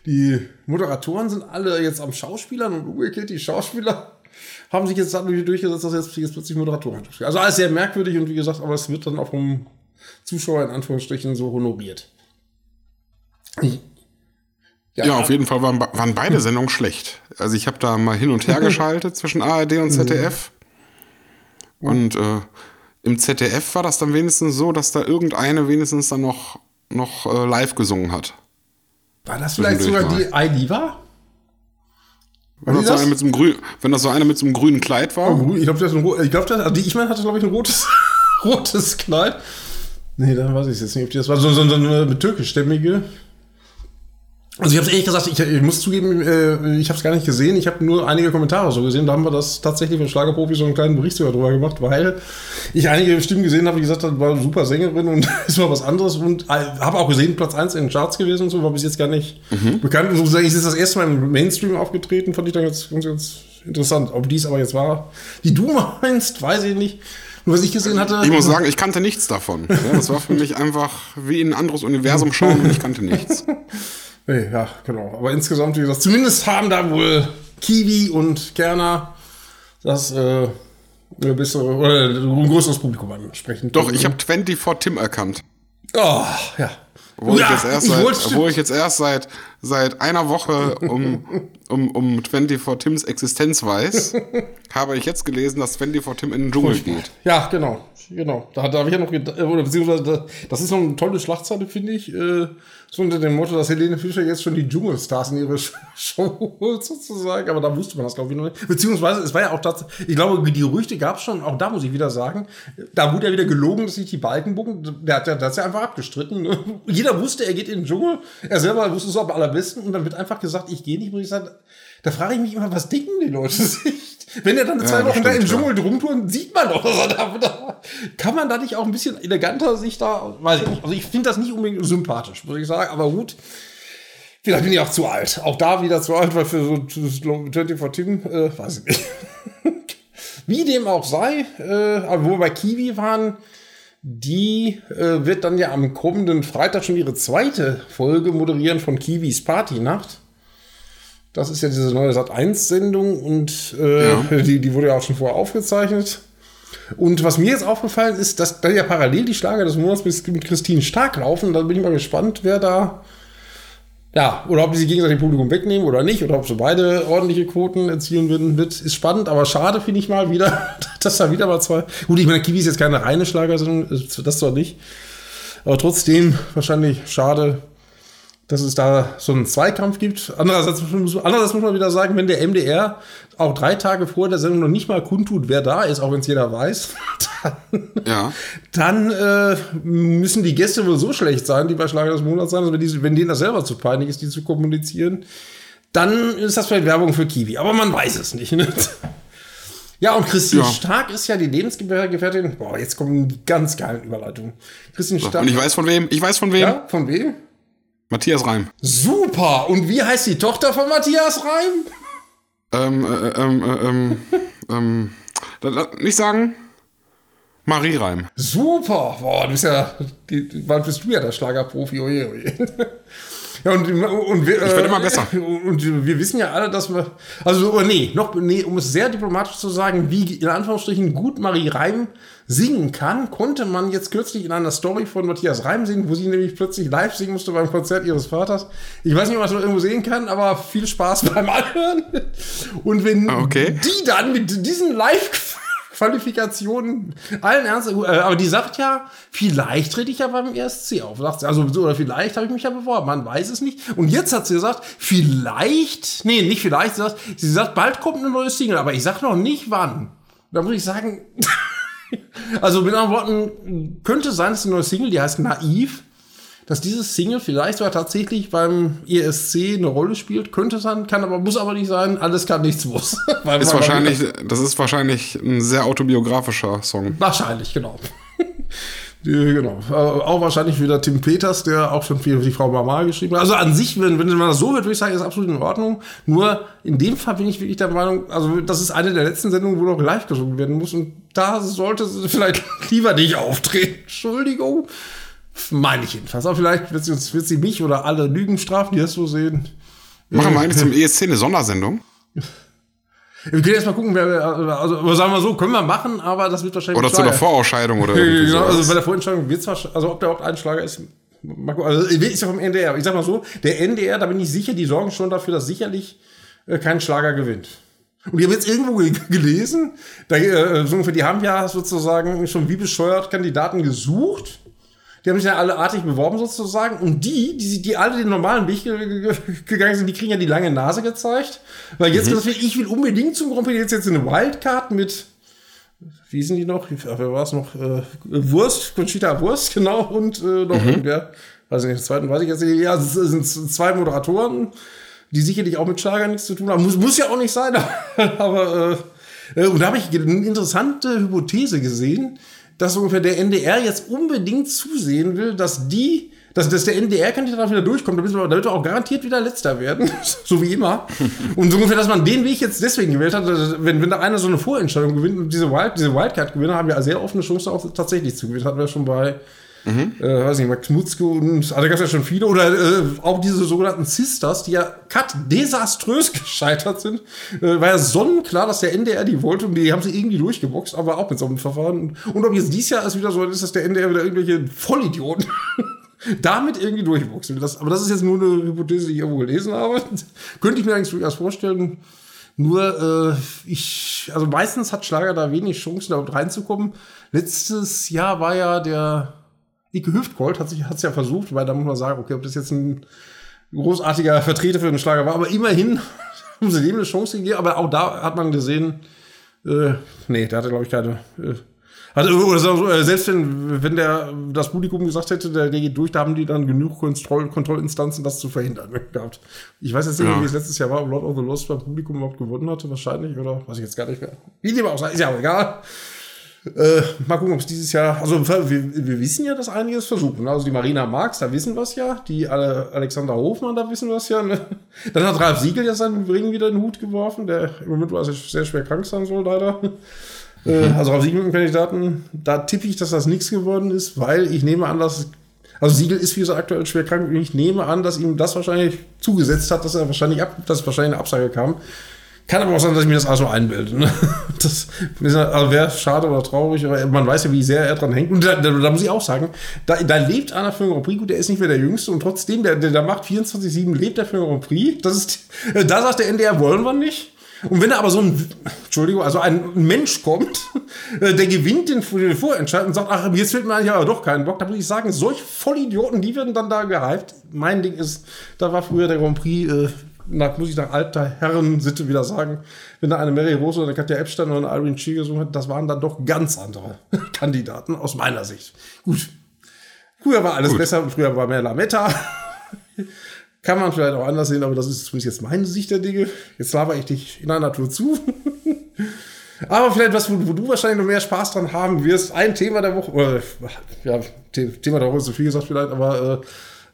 die Moderatoren sind alle jetzt am Schauspielern und umgekehrt die Schauspieler haben sich jetzt dadurch durchgesetzt, dass jetzt, jetzt plötzlich Moderatoren. Also alles sehr merkwürdig und wie gesagt, aber es wird dann auch vom Zuschauer in Anführungsstrichen so honoriert. Ja, auf jeden Fall waren, waren beide Sendungen schlecht. Also ich habe da mal hin und her geschaltet zwischen ARD und ZDF. Und äh, im ZDF war das dann wenigstens so, dass da irgendeine wenigstens dann noch, noch äh, live gesungen hat. War das vielleicht sogar Zwischendurch die ID war? Wenn das, das? eine mit so einem grün, wenn das so einer mit so einem grünen Kleid war. Oh, ich glaube, das ein, ich glaube, das, also die Ichmann hatte, glaube ich, ein rotes, rotes Kleid. Nee, dann weiß ich jetzt nicht, ob die das war. So, so, so eine türkischstämmige. Also ich habe ehrlich gesagt, ich, ich muss zugeben, äh, ich habe es gar nicht gesehen. Ich habe nur einige Kommentare so gesehen. Da haben wir das tatsächlich von Schlagerprofi so einen kleinen Bericht sogar drüber gemacht, weil ich einige Stimmen gesehen habe, die gesagt haben, war eine super Sängerin und ist mal was anderes. Und äh, habe auch gesehen, Platz 1 in den Charts gewesen und so, war bis jetzt gar nicht bekannt. Und so sagen, ich ist das erste Mal im Mainstream aufgetreten, fand ich dann jetzt ganz, ganz interessant. Ob dies aber jetzt war, die du meinst, weiß ich nicht. Nur was ich gesehen hatte. Ich muss sagen, ich kannte nichts davon. Ja, das war für mich einfach wie in ein anderes Universum schauen und ich kannte nichts. Nee, ja, genau. Aber insgesamt, wie gesagt, zumindest haben da wohl Kiwi und Kerner das äh, eine bessere oder ein größeres Publikum ansprechen. Doch, ich habe 24 Tim erkannt. Oh, ja. Obwohl, ja, ich, jetzt erst seit, obwohl ich jetzt erst seit, seit einer Woche um, um, um 24 Tims Existenz weiß, habe ich jetzt gelesen, dass 24 Tim in den Dschungel geht. Ja, genau. Genau. Da, da habe ich ja noch gedacht, oder beziehungsweise, da, das ist noch eine tolle Schlagzeile, finde ich. Äh, so unter dem Motto, dass Helene Fischer jetzt schon die Dschungelstars in ihre Show holt, sozusagen. Aber da wusste man das, glaube ich, noch nicht. Beziehungsweise, es war ja auch tatsächlich, ich glaube, die Gerüchte gab es schon, auch da muss ich wieder sagen, da wurde ja wieder gelogen, dass sich die Balken bucken. Der hat ja das ja einfach abgestritten. Ne? Jeder wusste, er geht in den Dschungel. Er selber wusste es am allerbesten. Und dann wird einfach gesagt, ich gehe nicht, muss ich sagen, da frage ich mich immer, was denken die Leute sich? Wenn er dann zwei das Wochen da im stimmt, ja. Dschungel rumtouren, sieht man doch, dass er da, da kann man da nicht auch ein bisschen eleganter sich da, weiß ich nicht. Also ich finde das nicht unbedingt sympathisch, muss ich sagen, aber gut. Vielleicht bin ich auch zu alt. Auch da wieder zu alt, weil für so 24 Tim, äh, weiß ich nicht. Wie dem auch sei, äh, aber wo wir bei Kiwi waren, die äh, wird dann ja am kommenden Freitag schon ihre zweite Folge moderieren von Kiwis Partynacht. Das ist ja diese neue Sat1-Sendung und äh, ja. die, die wurde ja auch schon vorher aufgezeichnet. Und was mir jetzt aufgefallen ist, dass da ja parallel die Schlager des Monats mit Christine Stark laufen. Da bin ich mal gespannt, wer da ja, oder ob die sich gegenseitig Publikum wegnehmen oder nicht, oder ob sie beide ordentliche Quoten erzielen würden, wird, ist spannend, aber schade finde ich mal wieder, dass da wieder mal zwei. Gut, ich meine, Kiwi ist jetzt keine reine Schlagersendung, das zwar nicht. Aber trotzdem wahrscheinlich schade, dass es da so einen Zweikampf gibt. Andererseits, andererseits muss man wieder sagen, wenn der MDR auch drei Tage vor der Sendung noch nicht mal kundtut, wer da ist, auch wenn es jeder weiß, dann, ja. dann äh, müssen die Gäste wohl so schlecht sein, die bei Schlager des Monats sein, also wenn, die, wenn denen das selber zu peinlich ist, die zu kommunizieren, dann ist das vielleicht Werbung für Kiwi. Aber man weiß es nicht. Ne? Ja, und Christine ja. Stark ist ja die Lebensgefährtin. Boah, jetzt kommen die ganz geilen Überleitungen. Christine Stark. Und ich weiß von wem. Ich weiß von wem. Ja, von wem? Matthias Reim. Super. Und wie heißt die Tochter von Matthias Reim? Ähm, äh, ähm, äh, ähm, ähm, nicht sagen? Marie Reim. Super. Boah, du bist ja, die, wann bist du ja der Schlagerprofi? Oje, oje. Ja, und, und wir, ich werde immer besser. Und wir wissen ja alle, dass wir, also, nee, noch, nee, um es sehr diplomatisch zu sagen, wie in Anführungsstrichen gut Marie Reim singen kann, konnte man jetzt kürzlich in einer Story von Matthias Reim sehen, wo sie nämlich plötzlich live singen musste beim Konzert ihres Vaters. Ich weiß nicht, ob man das irgendwo sehen kann, aber viel Spaß beim Anhören. Und wenn okay. die dann mit diesen Live Qualifikationen, allen Ernst, äh, aber die sagt ja, vielleicht trete ich ja beim ESC auf. Sagt sie, also, oder vielleicht habe ich mich ja beworben, man weiß es nicht. Und jetzt hat sie gesagt, vielleicht, nee, nicht vielleicht, sie sagt, sie sagt, bald kommt eine neue Single, aber ich sag noch nicht wann. Da muss ich sagen, also mit anderen Worten, könnte sein, dass die neue Single, die heißt Naiv, dass dieses Single vielleicht sogar tatsächlich beim ESC eine Rolle spielt, könnte sein, kann aber, muss aber nicht sein, alles kann, nichts muss. ist wahrscheinlich, das ist wahrscheinlich ein sehr autobiografischer Song. Wahrscheinlich, genau. Genau. Äh, auch wahrscheinlich wieder Tim Peters, der auch schon für die Frau Mama geschrieben hat. Also an sich, wenn, wenn man das so hört, würde ich sagen, ist absolut in Ordnung. Nur in dem Fall bin ich wirklich der Meinung, also das ist eine der letzten Sendungen, wo noch live gesungen werden muss. Und da sollte sie vielleicht lieber nicht auftreten. Entschuldigung. Meine ich jedenfalls. Aber vielleicht wird sie, wird sie mich oder alle Lügen strafen, die das so sehen. Machen wir eigentlich zum ESC eine Sondersendung? Wir können erst mal gucken, wer, also sagen wir so, können wir machen, aber das wird wahrscheinlich. Oder zu der Vorausscheidung oder irgendwie Genau, also bei der Vorentscheidung wird es wahrscheinlich, also ob der überhaupt Einschlager ist, also ist ja vom NDR. Ich sag mal so, der NDR, da bin ich sicher, die sorgen schon dafür, dass sicherlich äh, kein Schlager gewinnt. Und ich habe jetzt irgendwo gelesen, da, äh, so ungefähr, die haben ja sozusagen schon wie bescheuert Kandidaten gesucht die haben sich ja alle artig beworben sozusagen. Und die, die, die alle den normalen Weg gegangen sind, die kriegen ja die lange Nase gezeigt. Weil jetzt mhm. gesagt wird, ich will unbedingt zum Grand Prix jetzt, jetzt eine Wildcard mit, wie sind die noch? Wer war es noch? Äh, Wurst, Conchita Wurst, genau. Und äh, noch mhm. irgendwer. Weiß ich nicht, den zweiten weiß ich jetzt nicht. Ja, es sind zwei Moderatoren, die sicherlich auch mit Schlager nichts zu tun haben. Muss, muss ja auch nicht sein, aber äh, und da habe ich eine interessante Hypothese gesehen dass ungefähr der NDR jetzt unbedingt zusehen will, dass die, dass, dass der NDR-Kandidat wieder durchkommt, damit wir, damit wir auch garantiert wieder Letzter werden, so wie immer. Und so ungefähr, dass man den Weg jetzt deswegen gewählt hat, wenn, wenn da einer so eine Vorentscheidung gewinnt und diese, Wild, diese Wildcard-Gewinner haben ja sehr offene Chance auch tatsächlich zu gewinnen. Hatten wir schon bei Mhm. Äh, weiß nicht, Max Mutzke und, also da gab es ja schon viele, oder äh, auch diese sogenannten Sisters, die ja cut desaströs gescheitert sind. Äh, war ja sonnenklar, dass der NDR die wollte und die haben sie irgendwie durchgeboxt, aber auch mit so einem Verfahren. Und ob jetzt dieses Jahr ist wieder so ist, dass der NDR wieder irgendwelche Vollidioten damit irgendwie durchboxen. Das, aber das ist jetzt nur eine Hypothese, die ich irgendwo gelesen habe. Könnte ich mir eigentlich durchaus vorstellen. Nur, äh, ich, also meistens hat Schlager da wenig Chancen, da reinzukommen. Letztes Jahr war ja der Ike Hüftgold hat sich hat's ja versucht, weil da muss man sagen, okay, ob das jetzt ein großartiger Vertreter für den Schlager war, aber immerhin haben sie dem eine Chance gegeben, aber auch da hat man gesehen, äh, nee, der hatte, glaube ich, keine. Äh, also, oder so, äh, selbst wenn, wenn der, das Publikum gesagt hätte, der, der geht durch, da haben die dann genug Kontroll Kontrollinstanzen, das zu verhindern gehabt. Ich weiß jetzt nicht, ja. wie es letztes Jahr war, ob Lord of the Lost beim Publikum überhaupt gewonnen hatte, wahrscheinlich, oder weiß ich jetzt gar nicht mehr. Wie dem auch sei, ist ja auch egal. Äh, mal gucken, ob es dieses Jahr, also wir, wir wissen ja, dass einiges versuchen. Also die Marina Marx, da wissen wir es ja. Die Alexander Hofmann, da wissen wir es ja. Ne? Dann hat Ralf Siegel ja seinen Ring wieder in den Hut geworfen, der im Moment also sehr schwer krank sein soll, leider. Äh, also Ralf Siegel mit dem Kandidaten, da tippe ich, dass das nichts geworden ist, weil ich nehme an, dass also Siegel ist wie gesagt aktuell schwer krank und ich nehme an, dass ihm das wahrscheinlich zugesetzt hat, dass er wahrscheinlich ab, dass wahrscheinlich eine Absage kam. Kann aber auch sein, dass ich mir das also einbilde. Ne? Das also wäre schade oder traurig, aber man weiß ja, wie sehr er dran hängt. Und da, da, da muss ich auch sagen, da, da lebt einer für den Grand Prix, gut, der ist nicht mehr der Jüngste und trotzdem, der, der, der macht 24-7, lebt er für den Grand Prix. Das ist, da sagt der NDR, wollen wir nicht. Und wenn da aber so ein, Entschuldigung, also ein Mensch kommt, der gewinnt den, den Vorentscheid und sagt, ach, jetzt fehlt mir eigentlich aber doch keinen Bock, da muss ich sagen, solch Vollidioten, die werden dann da gehypt. Mein Ding ist, da war früher der Grand Prix, äh, nach, muss ich nach alter Herrensitte wieder sagen, wenn da eine Mary Rose oder eine Katja Epstein oder eine Irene Chi gesungen hat, das waren dann doch ganz andere Kandidaten aus meiner Sicht. Gut. Früher war alles Gut. besser und früher war mehr Lametta. Kann man vielleicht auch anders sehen, aber das ist zumindest jetzt meine Sicht der Dinge. Jetzt laber ich dich in einer Tour zu. aber vielleicht was, wo, wo, du wahrscheinlich noch mehr Spaß dran haben wirst. Ein Thema der Woche, oder, ja, Thema der Woche ist so viel gesagt vielleicht, aber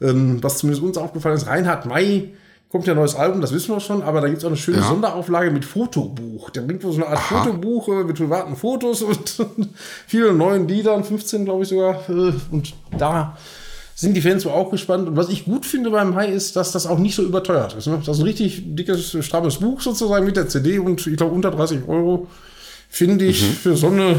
äh, ähm, was zumindest uns aufgefallen ist, Reinhard May kommt ja ein neues Album, das wissen wir schon, aber da gibt es auch eine schöne ja. Sonderauflage mit Fotobuch. Der bringt wohl so eine Art Aha. Fotobuch äh, mit privaten Fotos und vielen neuen Liedern, 15 glaube ich sogar. Äh, und da sind die Fans wohl auch gespannt. Und was ich gut finde beim Hai ist, dass das auch nicht so überteuert ist. Ne? Das ist ein richtig dickes, strammes Buch sozusagen mit der CD und ich glaube unter 30 Euro finde ich mhm. für so eine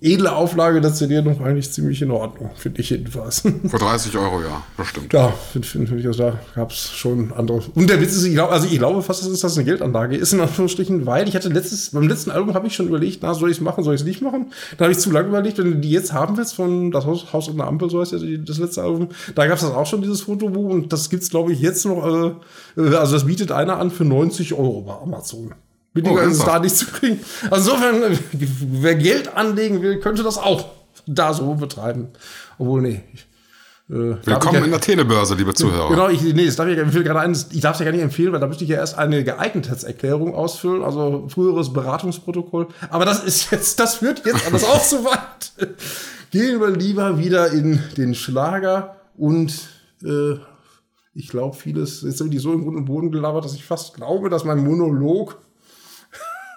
edle Auflage der CD noch eigentlich ziemlich in Ordnung, finde ich jedenfalls. Für 30 Euro, ja, das stimmt. Ja, finde find, find ich, also da gab es schon andere. Und der Witz ist, ich glaube, also ich glaube fast, dass das eine Geldanlage ist, in Anführungsstrichen, weil ich hatte letztes, beim letzten Album habe ich schon überlegt, na, soll ich es machen, soll ich es nicht machen? Da habe ich zu lange überlegt, wenn du die jetzt haben willst, von Das Haus, Haus und der Ampel, so heißt ja das letzte Album, da gab es das auch schon, dieses Fotobuch, und das gibt es, glaube ich, jetzt noch, äh, äh, also das bietet einer an für 90 Euro bei Amazon. Billiger oh, ist es da nicht zu kriegen. Also insofern, wer Geld anlegen will, könnte das auch da so betreiben. Obwohl, nee. Äh, Willkommen ja, in der Telebörse, liebe Zuhörer. Genau, ich, nee, das darf ich, ich, gerade ein, ich darf es ja gar nicht empfehlen, weil da müsste ich ja erst eine Geeignetheitserklärung ausfüllen, also früheres Beratungsprotokoll. Aber das ist jetzt, das führt jetzt alles auch so weit. Gehen wir lieber wieder in den Schlager und äh, ich glaube, vieles, jetzt habe ich so im Grund und Boden gelabert, dass ich fast glaube, dass mein Monolog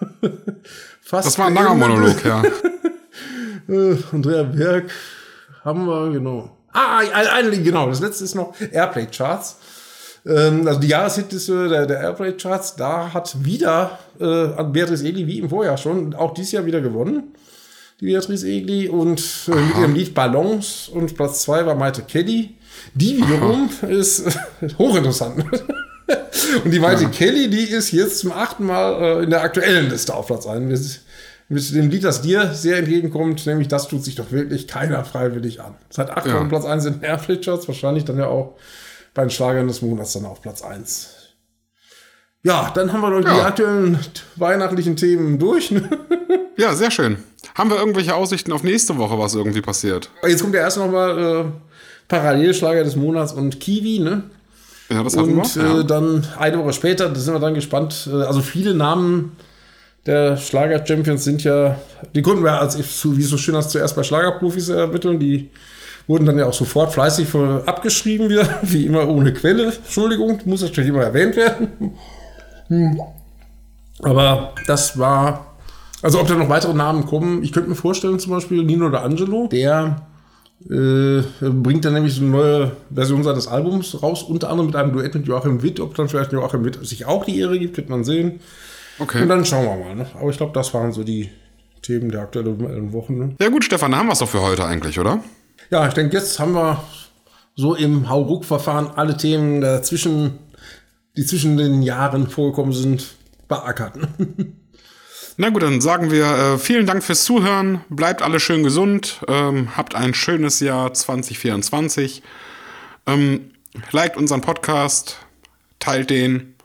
Fast das war ein langer Monolog, ja. Äh, Andrea Berg haben wir, genau. Ah, genau, das letzte ist noch Airplay Charts. Ähm, also die Jahreshitliste der, der Airplay Charts, da hat wieder äh, Beatrice Egli wie im Vorjahr schon, auch dieses Jahr wieder gewonnen. Die Beatrice Egli und äh, mit ihrem Lied Ballons und Platz zwei war Maite Kelly. Die wiederum Aha. ist hochinteressant. Und die Maite ja. Kelly, die ist jetzt zum achten Mal äh, in der aktuellen Liste auf Platz 1. Mit dem Lied, das dir sehr entgegenkommt, nämlich das tut sich doch wirklich keiner freiwillig an. Seit acht ja. Platz 1 in Airflitcharts, wahrscheinlich dann ja auch bei den Schlagern des Monats dann auf Platz 1. Ja, dann haben wir doch ja. die aktuellen weihnachtlichen Themen durch. Ne? Ja, sehr schön. Haben wir irgendwelche Aussichten auf nächste Woche, was irgendwie passiert? Jetzt kommt ja erst noch mal äh, Parallelschlager des Monats und Kiwi, ne? Ja, das hatten und, wir. Und äh, dann eine Woche später, da sind wir dann gespannt. Äh, also viele Namen der Schlager-Champions sind ja, die konnten wir als, wie so schön hast, zuerst bei Schlagerprofis ermitteln. Die wurden dann ja auch sofort fleißig abgeschrieben wieder, wie immer ohne Quelle. Entschuldigung, muss natürlich immer erwähnt werden. Hm. Aber das war, also ob da noch weitere Namen kommen, ich könnte mir vorstellen, zum Beispiel Nino oder Angelo, der äh, bringt dann nämlich so eine neue Version seines Albums raus, unter anderem mit einem Duett mit Joachim Witt. Ob dann vielleicht Joachim Witt sich auch die Ehre gibt, wird man sehen. Okay. Und dann schauen wir mal. Ne? Aber ich glaube, das waren so die Themen der aktuellen Wochen. Ne? Ja gut, Stefan, haben wir es doch für heute eigentlich, oder? Ja, ich denke, jetzt haben wir so im Hauruck-Verfahren alle Themen dazwischen, die zwischen den Jahren vorgekommen sind, beackert. Na gut, dann sagen wir äh, vielen Dank fürs Zuhören. Bleibt alle schön gesund. Ähm, habt ein schönes Jahr 2024. Ähm, liked unseren Podcast, teilt den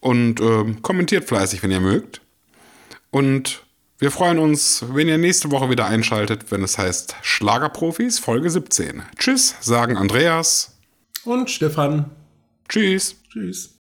und ähm, kommentiert fleißig, wenn ihr mögt. Und wir freuen uns, wenn ihr nächste Woche wieder einschaltet, wenn es heißt Schlagerprofis Folge 17. Tschüss, sagen Andreas und Stefan. Tschüss. Tschüss.